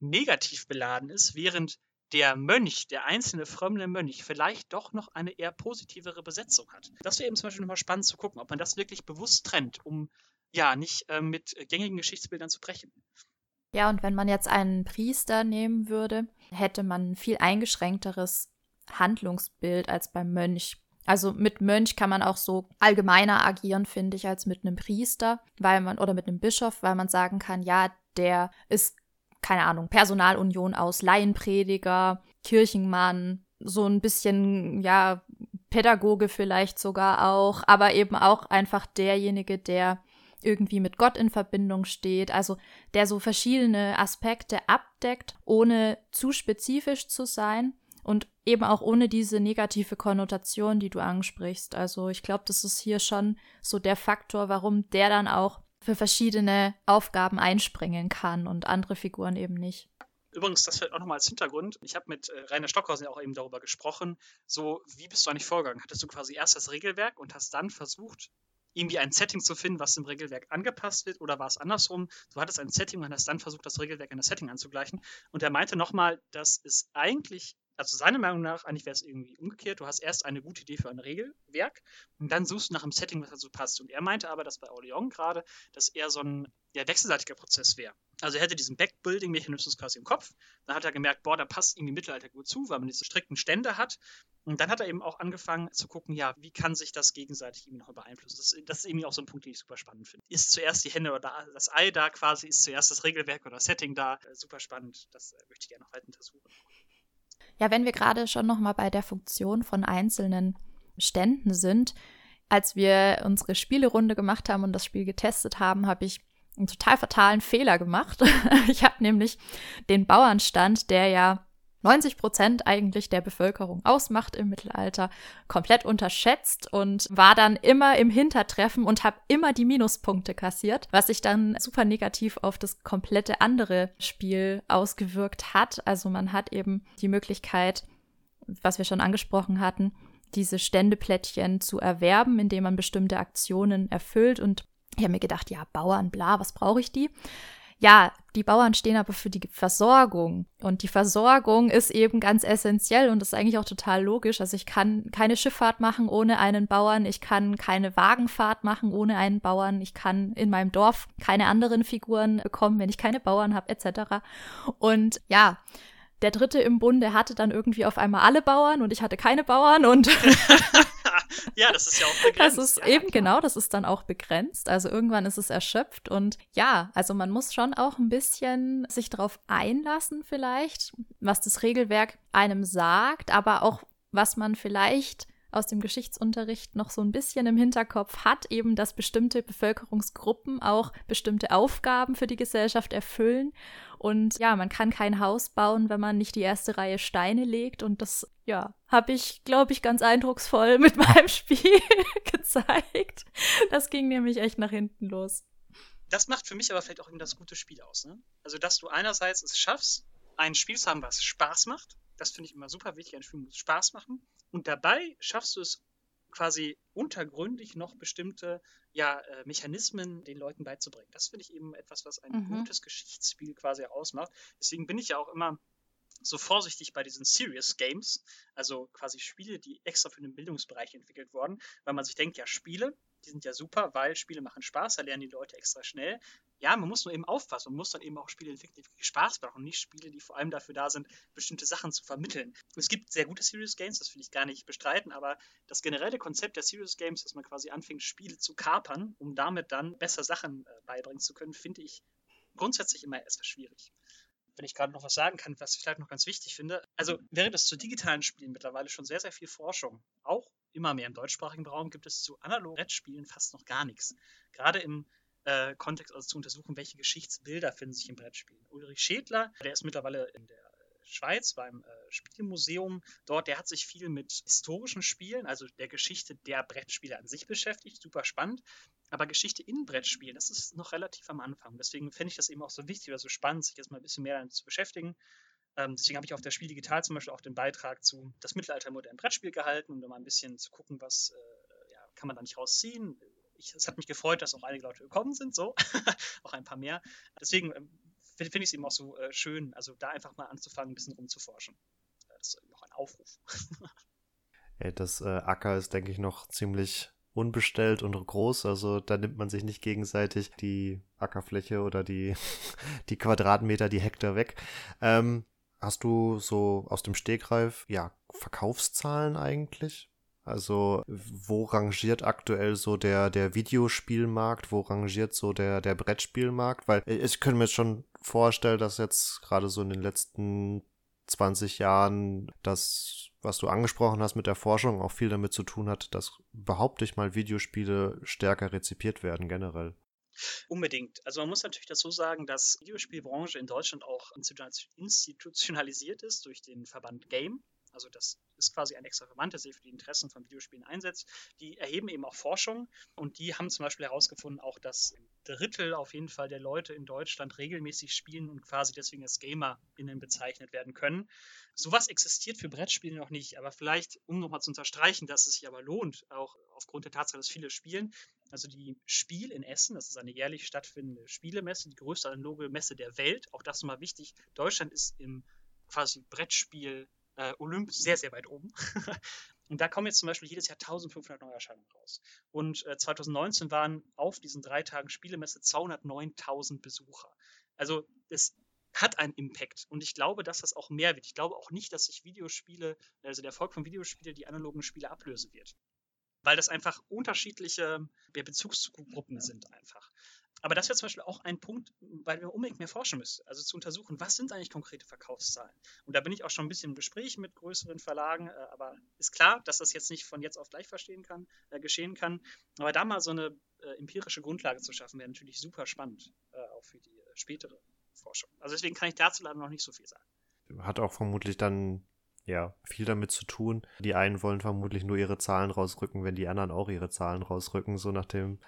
negativ beladen ist, während der Mönch, der einzelne frömmende Mönch, vielleicht doch noch eine eher positivere Besetzung hat. Das wäre eben zum Beispiel nochmal spannend zu gucken, ob man das wirklich bewusst trennt, um ja nicht äh, mit gängigen Geschichtsbildern zu brechen. Ja, und wenn man jetzt einen Priester nehmen würde, hätte man ein viel eingeschränkteres Handlungsbild als beim Mönch. Also mit Mönch kann man auch so allgemeiner agieren, finde ich, als mit einem Priester, weil man oder mit einem Bischof, weil man sagen kann, ja, der ist keine Ahnung, Personalunion aus Laienprediger, Kirchenmann, so ein bisschen ja Pädagoge vielleicht sogar auch, aber eben auch einfach derjenige, der irgendwie mit Gott in Verbindung steht, also der so verschiedene Aspekte abdeckt, ohne zu spezifisch zu sein und eben auch ohne diese negative Konnotation, die du ansprichst. Also ich glaube, das ist hier schon so der Faktor, warum der dann auch für verschiedene Aufgaben einspringen kann und andere Figuren eben nicht. Übrigens, das fällt auch nochmal als Hintergrund. Ich habe mit äh, Rainer Stockhausen ja auch eben darüber gesprochen. So, wie bist du eigentlich vorgegangen? Hattest du quasi erst das Regelwerk und hast dann versucht, irgendwie ein Setting zu finden, was im Regelwerk angepasst wird, oder war es andersrum? Du hattest ein Setting und hast dann versucht, das Regelwerk an das Setting anzugleichen. Und er meinte nochmal, dass es eigentlich also seiner Meinung nach, eigentlich wäre es irgendwie umgekehrt. Du hast erst eine gute Idee für ein Regelwerk und dann suchst du nach einem Setting, was dazu passt. Und er meinte aber, dass bei Orleans gerade, dass eher so ein ja, wechselseitiger Prozess wäre. Also er hätte diesen Backbuilding-Mechanismus quasi im Kopf. Dann hat er gemerkt, boah, da passt irgendwie Mittelalter gut zu, weil man diese strikten Stände hat. Und dann hat er eben auch angefangen zu gucken, ja, wie kann sich das gegenseitig eben noch beeinflussen. Das, das ist eben auch so ein Punkt, den ich super spannend finde. Ist zuerst die Hände oder das Ei da quasi, ist zuerst das Regelwerk oder das Setting da. Äh, super spannend. Das äh, möchte ich gerne noch weiter untersuchen. Ja, wenn wir gerade schon noch mal bei der Funktion von einzelnen Ständen sind, als wir unsere Spielerunde gemacht haben und das Spiel getestet haben, habe ich einen total fatalen Fehler gemacht. ich habe nämlich den Bauernstand, der ja 90 Prozent eigentlich der Bevölkerung ausmacht im Mittelalter, komplett unterschätzt und war dann immer im Hintertreffen und habe immer die Minuspunkte kassiert, was sich dann super negativ auf das komplette andere Spiel ausgewirkt hat. Also man hat eben die Möglichkeit, was wir schon angesprochen hatten, diese Ständeplättchen zu erwerben, indem man bestimmte Aktionen erfüllt und ich habe mir gedacht, ja, Bauern, bla, was brauche ich die? Ja, die Bauern stehen aber für die Versorgung. Und die Versorgung ist eben ganz essentiell und ist eigentlich auch total logisch. Also ich kann keine Schifffahrt machen ohne einen Bauern. Ich kann keine Wagenfahrt machen ohne einen Bauern. Ich kann in meinem Dorf keine anderen Figuren bekommen, wenn ich keine Bauern habe, etc. Und ja, der Dritte im Bunde hatte dann irgendwie auf einmal alle Bauern und ich hatte keine Bauern und ja, das ist ja auch begrenzt. Das ist ja, eben klar. genau, das ist dann auch begrenzt. Also irgendwann ist es erschöpft und ja, also man muss schon auch ein bisschen sich darauf einlassen vielleicht, was das Regelwerk einem sagt, aber auch was man vielleicht aus dem Geschichtsunterricht noch so ein bisschen im Hinterkopf hat, eben, dass bestimmte Bevölkerungsgruppen auch bestimmte Aufgaben für die Gesellschaft erfüllen. Und ja, man kann kein Haus bauen, wenn man nicht die erste Reihe Steine legt. Und das, ja, habe ich, glaube ich, ganz eindrucksvoll mit meinem Spiel gezeigt. Das ging nämlich echt nach hinten los. Das macht für mich aber vielleicht auch eben das gute Spiel aus. Ne? Also, dass du einerseits es schaffst, ein Spiel zu haben, was Spaß macht. Das finde ich immer super wichtig. Ein Spiel muss Spaß machen. Und dabei schaffst du es quasi untergründig noch bestimmte ja, äh, Mechanismen den Leuten beizubringen. Das finde ich eben etwas, was ein mhm. gutes Geschichtsspiel quasi ausmacht. Deswegen bin ich ja auch immer so vorsichtig bei diesen Serious Games, also quasi Spiele, die extra für den Bildungsbereich entwickelt wurden, weil man sich denkt, ja, Spiele, die sind ja super, weil Spiele machen Spaß, da lernen die Leute extra schnell. Ja, man muss nur eben aufpassen und muss dann eben auch Spiele entwickeln, die Spaß machen und nicht Spiele, die vor allem dafür da sind, bestimmte Sachen zu vermitteln. Es gibt sehr gute Serious Games, das will ich gar nicht bestreiten, aber das generelle Konzept der Serious Games, dass man quasi anfängt, Spiele zu kapern, um damit dann besser Sachen äh, beibringen zu können, finde ich grundsätzlich immer etwas schwierig wenn ich gerade noch was sagen kann, was ich vielleicht noch ganz wichtig finde. Also während es zu digitalen Spielen mittlerweile schon sehr, sehr viel Forschung, auch immer mehr im deutschsprachigen Raum, gibt es zu analogen Brettspielen fast noch gar nichts. Gerade im äh, Kontext also zu untersuchen, welche Geschichtsbilder finden sich im Brettspielen. Ulrich Schädler, der ist mittlerweile in der Schweiz beim äh, Spielmuseum. Dort, der hat sich viel mit historischen Spielen, also der Geschichte der Brettspiele an sich beschäftigt. Super spannend. Aber Geschichte in Brettspielen, das ist noch relativ am Anfang. Deswegen fände ich das eben auch so wichtig oder so spannend, sich jetzt mal ein bisschen mehr damit zu beschäftigen. Ähm, deswegen habe ich auf der Spiel Digital zum Beispiel auch den Beitrag zu das Mittelalter modernen Brettspiel gehalten, um da mal ein bisschen zu gucken, was äh, ja, kann man da nicht rausziehen. Ich, es hat mich gefreut, dass auch einige Leute gekommen sind, so. auch ein paar mehr. Deswegen ähm, finde ich es eben auch so äh, schön, also da einfach mal anzufangen, ein bisschen rumzuforschen. Das ist noch ein Aufruf. das äh, Acker ist, denke ich, noch ziemlich unbestellt und groß. Also da nimmt man sich nicht gegenseitig die Ackerfläche oder die, die Quadratmeter, die Hektar weg. Ähm, hast du so aus dem Stegreif, ja, Verkaufszahlen eigentlich? Also, wo rangiert aktuell so der, der Videospielmarkt? Wo rangiert so der, der Brettspielmarkt? Weil ich könnte mir jetzt schon vorstellen, dass jetzt gerade so in den letzten 20 Jahren das, was du angesprochen hast mit der Forschung, auch viel damit zu tun hat, dass behaupte ich mal Videospiele stärker rezipiert werden generell. Unbedingt. Also man muss natürlich dazu sagen, dass die Videospielbranche in Deutschland auch institutionalisiert ist durch den Verband Game. Also das ist quasi ein extra Verband, der sich für die Interessen von Videospielen einsetzt. Die erheben eben auch Forschung und die haben zum Beispiel herausgefunden, auch dass ein Drittel auf jeden Fall der Leute in Deutschland regelmäßig spielen und quasi deswegen als GamerInnen bezeichnet werden können. Sowas existiert für Brettspiele noch nicht, aber vielleicht, um nochmal zu unterstreichen, dass es sich aber lohnt, auch aufgrund der Tatsache, dass viele spielen. Also die Spiel in Essen, das ist eine jährlich stattfindende Spielemesse, die größte analoge Messe der Welt. Auch das nochmal wichtig. Deutschland ist im quasi Brettspiel äh, Olymp sehr, sehr weit oben. und da kommen jetzt zum Beispiel jedes Jahr 1500 Neuerscheinungen raus. Und äh, 2019 waren auf diesen drei Tagen Spielemesse 209.000 Besucher. Also es hat einen Impact. Und ich glaube, dass das auch mehr wird. Ich glaube auch nicht, dass sich Videospiele, also der Erfolg von Videospielen, die analogen Spiele ablösen wird. Weil das einfach unterschiedliche Bezugsgruppen sind einfach. Aber das wäre zum Beispiel auch ein Punkt, weil wir unbedingt mehr forschen müssen. Also zu untersuchen, was sind eigentlich konkrete Verkaufszahlen? Und da bin ich auch schon ein bisschen im Gespräch mit größeren Verlagen, äh, aber ist klar, dass das jetzt nicht von jetzt auf gleich verstehen kann, äh, geschehen kann. Aber da mal so eine äh, empirische Grundlage zu schaffen, wäre natürlich super spannend, äh, auch für die äh, spätere Forschung. Also deswegen kann ich dazu leider noch nicht so viel sagen. Hat auch vermutlich dann ja, viel damit zu tun. Die einen wollen vermutlich nur ihre Zahlen rausrücken, wenn die anderen auch ihre Zahlen rausrücken, so nach dem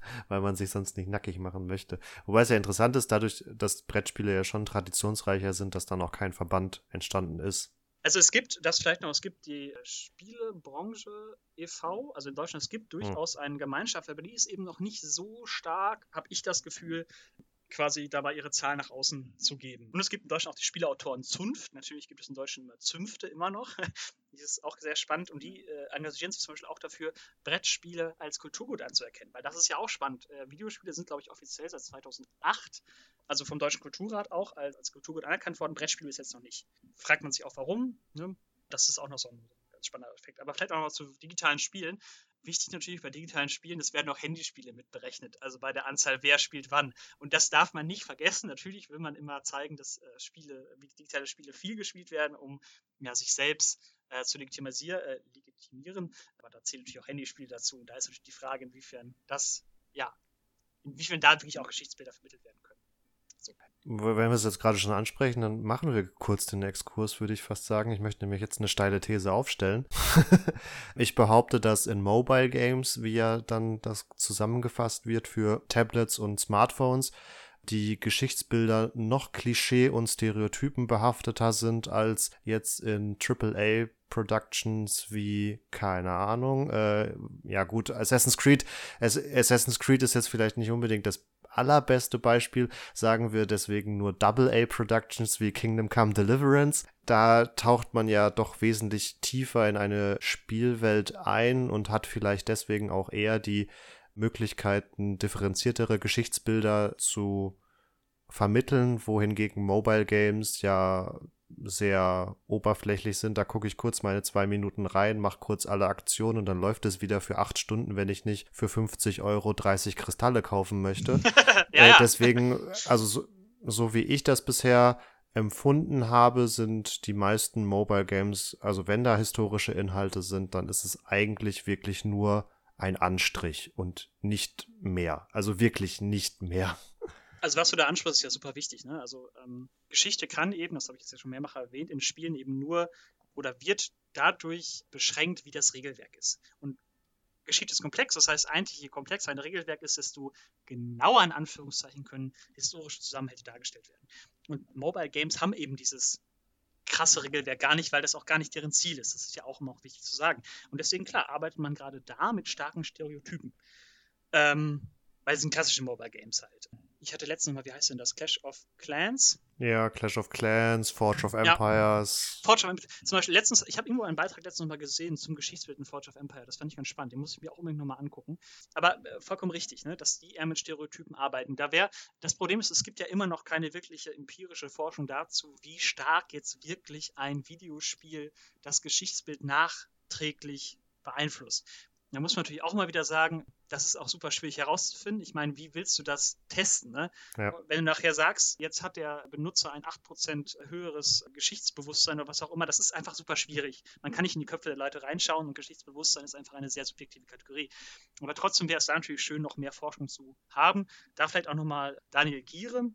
weil man sich sonst nicht nackig machen möchte. Wobei es ja interessant ist, dadurch, dass Brettspiele ja schon traditionsreicher sind, dass dann auch kein Verband entstanden ist. Also es gibt, das vielleicht noch, es gibt die Spielebranche e.V., also in Deutschland, es gibt hm. durchaus hm. eine Gemeinschaft, aber die ist eben noch nicht so stark, habe ich das Gefühl, quasi dabei ihre Zahl nach außen zu geben. Und es gibt in Deutschland auch die Spieleautoren Zunft. Natürlich gibt es in Deutschland immer Zünfte immer noch. Das ist auch sehr spannend und die äh, engagieren sich zum Beispiel auch dafür, Brettspiele als Kulturgut anzuerkennen, weil das ist ja auch spannend. Äh, Videospiele sind, glaube ich, offiziell seit 2008, also vom Deutschen Kulturrat auch, als, als Kulturgut anerkannt worden. Brettspiele ist jetzt noch nicht. Fragt man sich auch, warum. Ne? Das ist auch noch so ein ganz spannender Effekt. Aber vielleicht auch noch zu digitalen Spielen. Wichtig natürlich bei digitalen Spielen, es werden auch Handyspiele mit berechnet, also bei der Anzahl, wer spielt wann. Und das darf man nicht vergessen. Natürlich will man immer zeigen, dass äh, Spiele, digitale Spiele viel gespielt werden, um ja, sich selbst äh, zu äh, legitimieren. Aber da zählen natürlich auch Handyspiele dazu. Und da ist natürlich die Frage, inwiefern das, ja, inwiefern da wirklich auch Geschichtsbilder vermittelt werden können. So. Wenn wir es jetzt gerade schon ansprechen, dann machen wir kurz den Exkurs, würde ich fast sagen. Ich möchte nämlich jetzt eine steile These aufstellen. ich behaupte, dass in Mobile Games, wie ja dann das zusammengefasst wird für Tablets und Smartphones, die Geschichtsbilder noch Klischee und Stereotypen behafteter sind als jetzt in AAA Productions wie, keine Ahnung, äh, ja gut, Assassin's Creed. Assassin's Creed ist jetzt vielleicht nicht unbedingt das allerbeste Beispiel, sagen wir deswegen nur Double-A Productions wie Kingdom Come Deliverance. Da taucht man ja doch wesentlich tiefer in eine Spielwelt ein und hat vielleicht deswegen auch eher die Möglichkeiten, differenziertere Geschichtsbilder zu vermitteln, wohingegen Mobile Games ja sehr oberflächlich sind. Da gucke ich kurz meine zwei Minuten rein, mache kurz alle Aktionen und dann läuft es wieder für acht Stunden, wenn ich nicht für 50 Euro 30 Kristalle kaufen möchte. ja, äh, deswegen, also so, so wie ich das bisher empfunden habe, sind die meisten Mobile Games, also wenn da historische Inhalte sind, dann ist es eigentlich wirklich nur ein Anstrich und nicht mehr. Also wirklich nicht mehr. Also was du da ansprichst, ist ja super wichtig. Ne? Also ähm, Geschichte kann eben, das habe ich jetzt ja schon mehrfach erwähnt, in Spielen eben nur oder wird dadurch beschränkt, wie das Regelwerk ist. Und Geschichte ist komplex, das heißt eigentlich, je komplexer ein Regelwerk ist, desto genauer in Anführungszeichen können historische Zusammenhänge dargestellt werden. Und Mobile Games haben eben dieses krasse Regelwerk gar nicht, weil das auch gar nicht deren Ziel ist. Das ist ja auch immer auch wichtig zu sagen. Und deswegen, klar, arbeitet man gerade da mit starken Stereotypen. Ähm, bei diesen klassischen Mobile Games halt ich hatte letztens mal, wie heißt denn das? Clash of Clans? Ja, Clash of Clans, Forge of Empires. Ja, Forge of Empires. Zum Beispiel letztens, ich habe irgendwo einen Beitrag letztens mal gesehen zum Geschichtsbild in Forge of Empire. Das fand ich ganz spannend. Den muss ich mir auch unbedingt nochmal angucken. Aber äh, vollkommen richtig, ne, dass die eher mit Stereotypen arbeiten. Da wäre, das Problem ist, es gibt ja immer noch keine wirkliche empirische Forschung dazu, wie stark jetzt wirklich ein Videospiel das Geschichtsbild nachträglich beeinflusst. Da muss man natürlich auch mal wieder sagen, das ist auch super schwierig herauszufinden. Ich meine, wie willst du das testen? Ne? Ja. Wenn du nachher sagst, jetzt hat der Benutzer ein 8% höheres Geschichtsbewusstsein oder was auch immer, das ist einfach super schwierig. Man kann nicht in die Köpfe der Leute reinschauen und Geschichtsbewusstsein ist einfach eine sehr subjektive Kategorie. Aber trotzdem wäre es da natürlich schön, noch mehr Forschung zu haben. Da vielleicht auch nochmal Daniel Giere,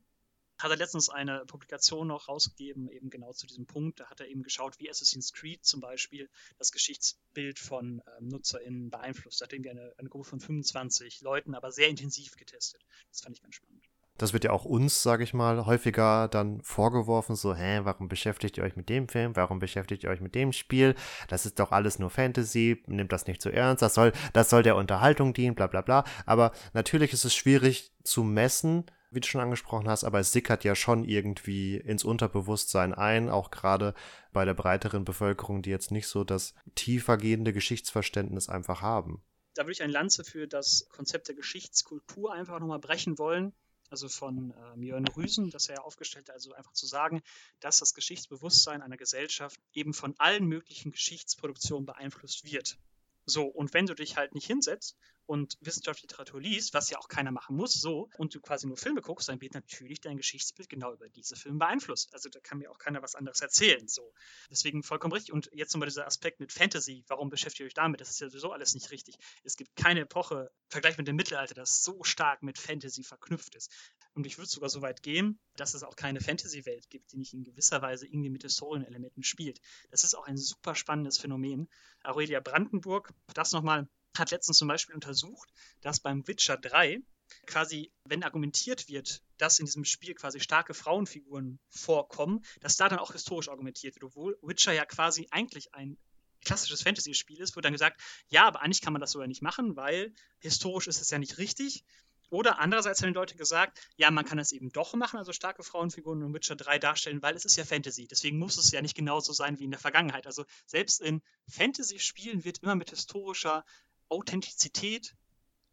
hat er letztens eine Publikation noch rausgegeben, eben genau zu diesem Punkt. Da hat er eben geschaut, wie Assassin's Creed zum Beispiel das Geschichtsbild von ähm, NutzerInnen beeinflusst. Da hat irgendwie eine, eine Gruppe von 25 Leuten, aber sehr intensiv getestet. Das fand ich ganz spannend. Das wird ja auch uns, sage ich mal, häufiger dann vorgeworfen, so, hä, warum beschäftigt ihr euch mit dem Film? Warum beschäftigt ihr euch mit dem Spiel? Das ist doch alles nur Fantasy, nehmt das nicht zu ernst, das soll, das soll der Unterhaltung dienen, bla bla bla. Aber natürlich ist es schwierig zu messen, wie du schon angesprochen hast, aber es sickert ja schon irgendwie ins Unterbewusstsein ein, auch gerade bei der breiteren Bevölkerung, die jetzt nicht so das tiefergehende Geschichtsverständnis einfach haben. Da würde ich ein Lanze für das Konzept der Geschichtskultur einfach nochmal brechen wollen. Also von äh, Jörn Rüsen, das er ja aufgestellt hat, also einfach zu sagen, dass das Geschichtsbewusstsein einer Gesellschaft eben von allen möglichen Geschichtsproduktionen beeinflusst wird. So, und wenn du dich halt nicht hinsetzt und wissenschaftliche Literatur liest, was ja auch keiner machen muss, so, und du quasi nur Filme guckst, dann wird natürlich dein Geschichtsbild genau über diese Filme beeinflusst. Also da kann mir auch keiner was anderes erzählen. So. Deswegen vollkommen richtig. Und jetzt nochmal dieser Aspekt mit Fantasy, warum beschäftigt ihr euch damit? Das ist ja sowieso alles nicht richtig. Es gibt keine Epoche, Vergleich mit dem Mittelalter, das so stark mit Fantasy verknüpft ist. Und ich würde sogar so weit gehen, dass es auch keine Fantasy-Welt gibt, die nicht in gewisser Weise irgendwie mit Historienelementen spielt. Das ist auch ein super spannendes Phänomen. Aurelia Brandenburg, das nochmal hat letztens zum Beispiel untersucht, dass beim Witcher 3 quasi, wenn argumentiert wird, dass in diesem Spiel quasi starke Frauenfiguren vorkommen, dass da dann auch historisch argumentiert wird, obwohl Witcher ja quasi eigentlich ein klassisches Fantasy-Spiel ist, wird dann gesagt, ja, aber eigentlich kann man das sogar nicht machen, weil historisch ist es ja nicht richtig Oder andererseits haben die Leute gesagt, ja, man kann es eben doch machen, also starke Frauenfiguren in Witcher 3 darstellen, weil es ist ja Fantasy. Deswegen muss es ja nicht genauso sein wie in der Vergangenheit. Also selbst in Fantasy-Spielen wird immer mit historischer Authentizität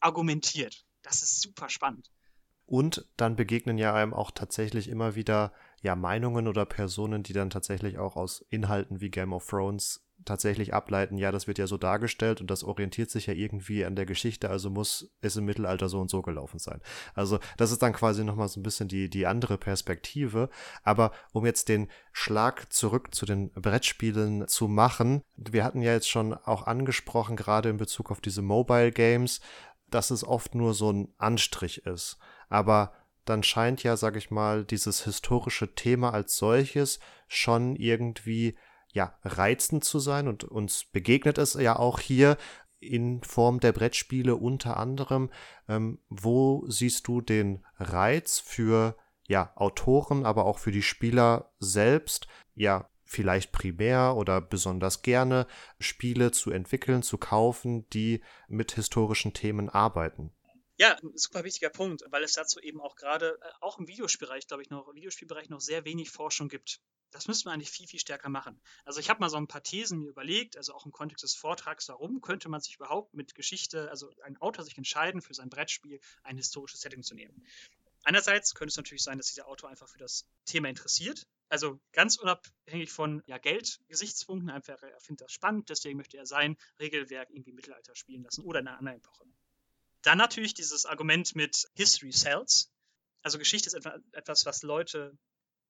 argumentiert. Das ist super spannend. Und dann begegnen ja einem auch tatsächlich immer wieder ja Meinungen oder Personen, die dann tatsächlich auch aus Inhalten wie Game of Thrones tatsächlich ableiten, ja, das wird ja so dargestellt und das orientiert sich ja irgendwie an der Geschichte, also muss es im Mittelalter so und so gelaufen sein. Also das ist dann quasi nochmal so ein bisschen die, die andere Perspektive. Aber um jetzt den Schlag zurück zu den Brettspielen zu machen, wir hatten ja jetzt schon auch angesprochen, gerade in Bezug auf diese Mobile Games, dass es oft nur so ein Anstrich ist. Aber dann scheint ja, sag ich mal, dieses historische Thema als solches schon irgendwie ja reizend zu sein und uns begegnet es ja auch hier in Form der Brettspiele unter anderem. Ähm, wo siehst du den Reiz für ja Autoren, aber auch für die Spieler selbst, ja vielleicht primär oder besonders gerne Spiele zu entwickeln, zu kaufen, die mit historischen Themen arbeiten? Ja, ein super wichtiger Punkt, weil es dazu eben auch gerade, äh, auch im Videospielbereich, glaube ich, noch, Videospielbereich noch sehr wenig Forschung gibt. Das müsste man eigentlich viel, viel stärker machen. Also ich habe mal so ein paar Thesen mir überlegt, also auch im Kontext des Vortrags, warum könnte man sich überhaupt mit Geschichte, also ein Autor sich entscheiden, für sein Brettspiel ein historisches Setting zu nehmen. Einerseits könnte es natürlich sein, dass dieser Autor einfach für das Thema interessiert. Also ganz unabhängig von ja, Geldgesichtspunkten, einfach er findet das spannend, deswegen möchte er sein Regelwerk irgendwie im Mittelalter spielen lassen oder in einer anderen Epoche. Dann natürlich dieses Argument mit History Sells. Also Geschichte ist etwas, was Leute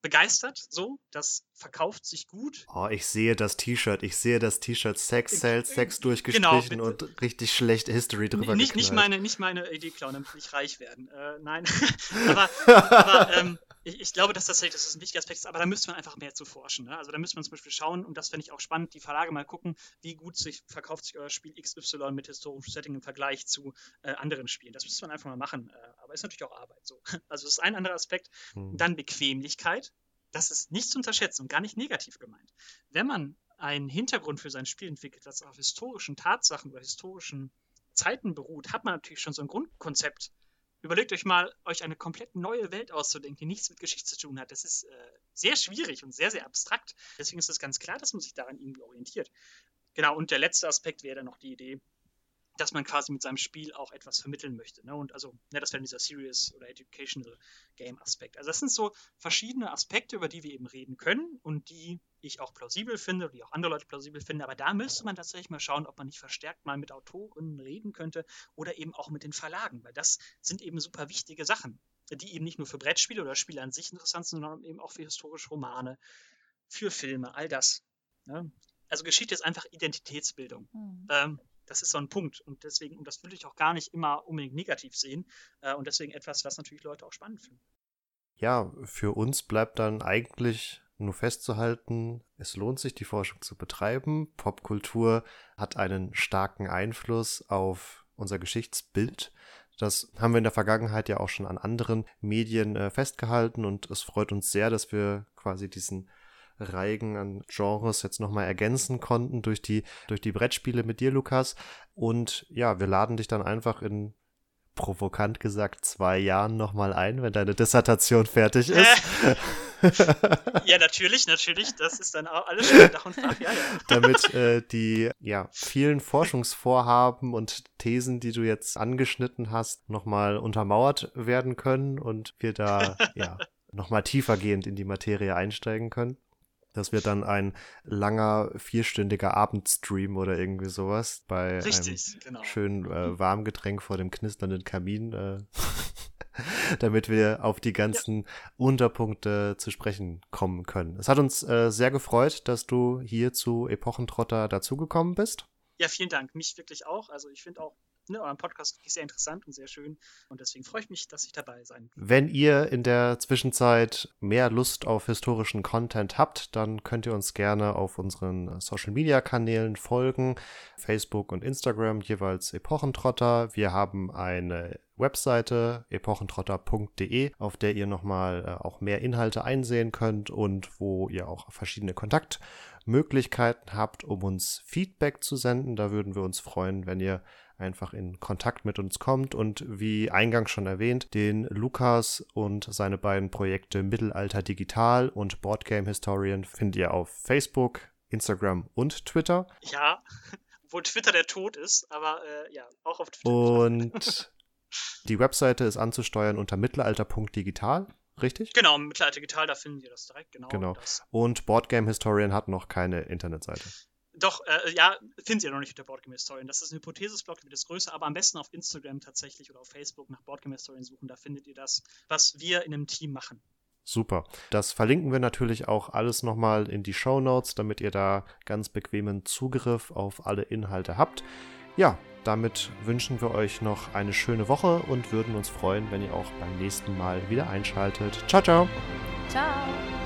begeistert, so, das verkauft sich gut. Oh, ich sehe das T-Shirt, ich sehe das T-Shirt Sex Sells, Sex durchgestrichen genau, und richtig schlecht History drüber nicht, nicht meine, nicht meine Idee klauen, damit ich reich werden. Äh, nein, aber, aber ähm, ich, ich, glaube, dass das, das ist ein wichtiger Aspekt ist, aber da müsste man einfach mehr zu forschen. Ne? Also da müsste man zum Beispiel schauen, und das fände ich auch spannend, die Verlage mal gucken, wie gut sich verkauft sich euer Spiel XY mit historischem Setting im Vergleich zu äh, anderen Spielen. Das müsste man einfach mal machen. Äh, aber ist natürlich auch Arbeit so. Also das ist ein anderer Aspekt. Hm. Dann Bequemlichkeit. Das ist nicht zu unterschätzen und gar nicht negativ gemeint. Wenn man einen Hintergrund für sein Spiel entwickelt, das auf historischen Tatsachen oder historischen Zeiten beruht, hat man natürlich schon so ein Grundkonzept, Überlegt euch mal, euch eine komplett neue Welt auszudenken, die nichts mit Geschichte zu tun hat. Das ist äh, sehr schwierig und sehr, sehr abstrakt. Deswegen ist es ganz klar, dass man sich daran irgendwie orientiert. Genau, und der letzte Aspekt wäre dann noch die Idee, dass man quasi mit seinem Spiel auch etwas vermitteln möchte. Ne? Und also, ne, das wäre dieser Serious oder Educational Game Aspekt. Also das sind so verschiedene Aspekte, über die wir eben reden können und die ich auch plausibel finde, oder die auch andere Leute plausibel finden. Aber da müsste man tatsächlich mal schauen, ob man nicht verstärkt mal mit Autoren reden könnte oder eben auch mit den Verlagen, weil das sind eben super wichtige Sachen, die eben nicht nur für Brettspiele oder Spiele an sich interessant sind, sondern eben auch für historische Romane, für Filme, all das. Ne? Also Geschichte ist einfach Identitätsbildung. Mhm. Ähm, das ist so ein Punkt. Und deswegen, und das würde ich auch gar nicht immer unbedingt negativ sehen. Äh, und deswegen etwas, was natürlich Leute auch spannend finden. Ja, für uns bleibt dann eigentlich nur festzuhalten, es lohnt sich, die Forschung zu betreiben. Popkultur hat einen starken Einfluss auf unser Geschichtsbild. Das haben wir in der Vergangenheit ja auch schon an anderen Medien äh, festgehalten und es freut uns sehr, dass wir quasi diesen Reigen an Genres jetzt nochmal ergänzen konnten durch die, durch die Brettspiele mit dir, Lukas. Und ja, wir laden dich dann einfach in provokant gesagt zwei Jahren nochmal ein, wenn deine Dissertation fertig ist. ja, natürlich, natürlich. Das ist dann auch alles schön Dach und Fach, ja, ja. Damit äh, die ja, vielen Forschungsvorhaben und Thesen, die du jetzt angeschnitten hast, nochmal untermauert werden können und wir da ja nochmal tiefergehend in die Materie einsteigen können. Das wird dann ein langer, vierstündiger Abendstream oder irgendwie sowas bei Richtig, einem genau. schönen äh, Warmgetränk vor dem knisternden Kamin, äh, damit wir auf die ganzen ja. Unterpunkte zu sprechen kommen können. Es hat uns äh, sehr gefreut, dass du hier zu Epochentrotter dazugekommen bist. Ja, vielen Dank. Mich wirklich auch. Also ich finde auch ne, euren Podcast wirklich sehr interessant und sehr schön. Und deswegen freue ich mich, dass ich dabei sein kann. Wenn ihr in der Zwischenzeit mehr Lust auf historischen Content habt, dann könnt ihr uns gerne auf unseren Social Media Kanälen folgen. Facebook und Instagram jeweils Epochentrotter. Wir haben eine Webseite epochentrotter.de, auf der ihr nochmal äh, auch mehr Inhalte einsehen könnt und wo ihr auch verschiedene Kontaktmöglichkeiten habt, um uns Feedback zu senden. Da würden wir uns freuen, wenn ihr einfach in Kontakt mit uns kommt und wie eingangs schon erwähnt, den Lukas und seine beiden Projekte Mittelalter Digital und Boardgame Historian findet ihr auf Facebook, Instagram und Twitter. Ja, obwohl Twitter der Tod ist, aber äh, ja, auch auf Twitter. Und die Webseite ist anzusteuern unter mittelalter.digital. Richtig? Genau, Mittelalter Digital, da finden Sie das direkt, genau. Genau. Das. Und Boardgame Historian hat noch keine Internetseite. Doch, äh, ja, finden Sie ja noch nicht unter Boardgame Historian. Das ist ein Hypothesis-Blog, wird das größer, aber am besten auf Instagram tatsächlich oder auf Facebook nach Boardgame Historian suchen. Da findet ihr das, was wir in einem Team machen. Super. Das verlinken wir natürlich auch alles nochmal in die Show Notes, damit ihr da ganz bequemen Zugriff auf alle Inhalte habt. Ja, damit wünschen wir euch noch eine schöne Woche und würden uns freuen, wenn ihr auch beim nächsten Mal wieder einschaltet. Ciao, ciao. Ciao.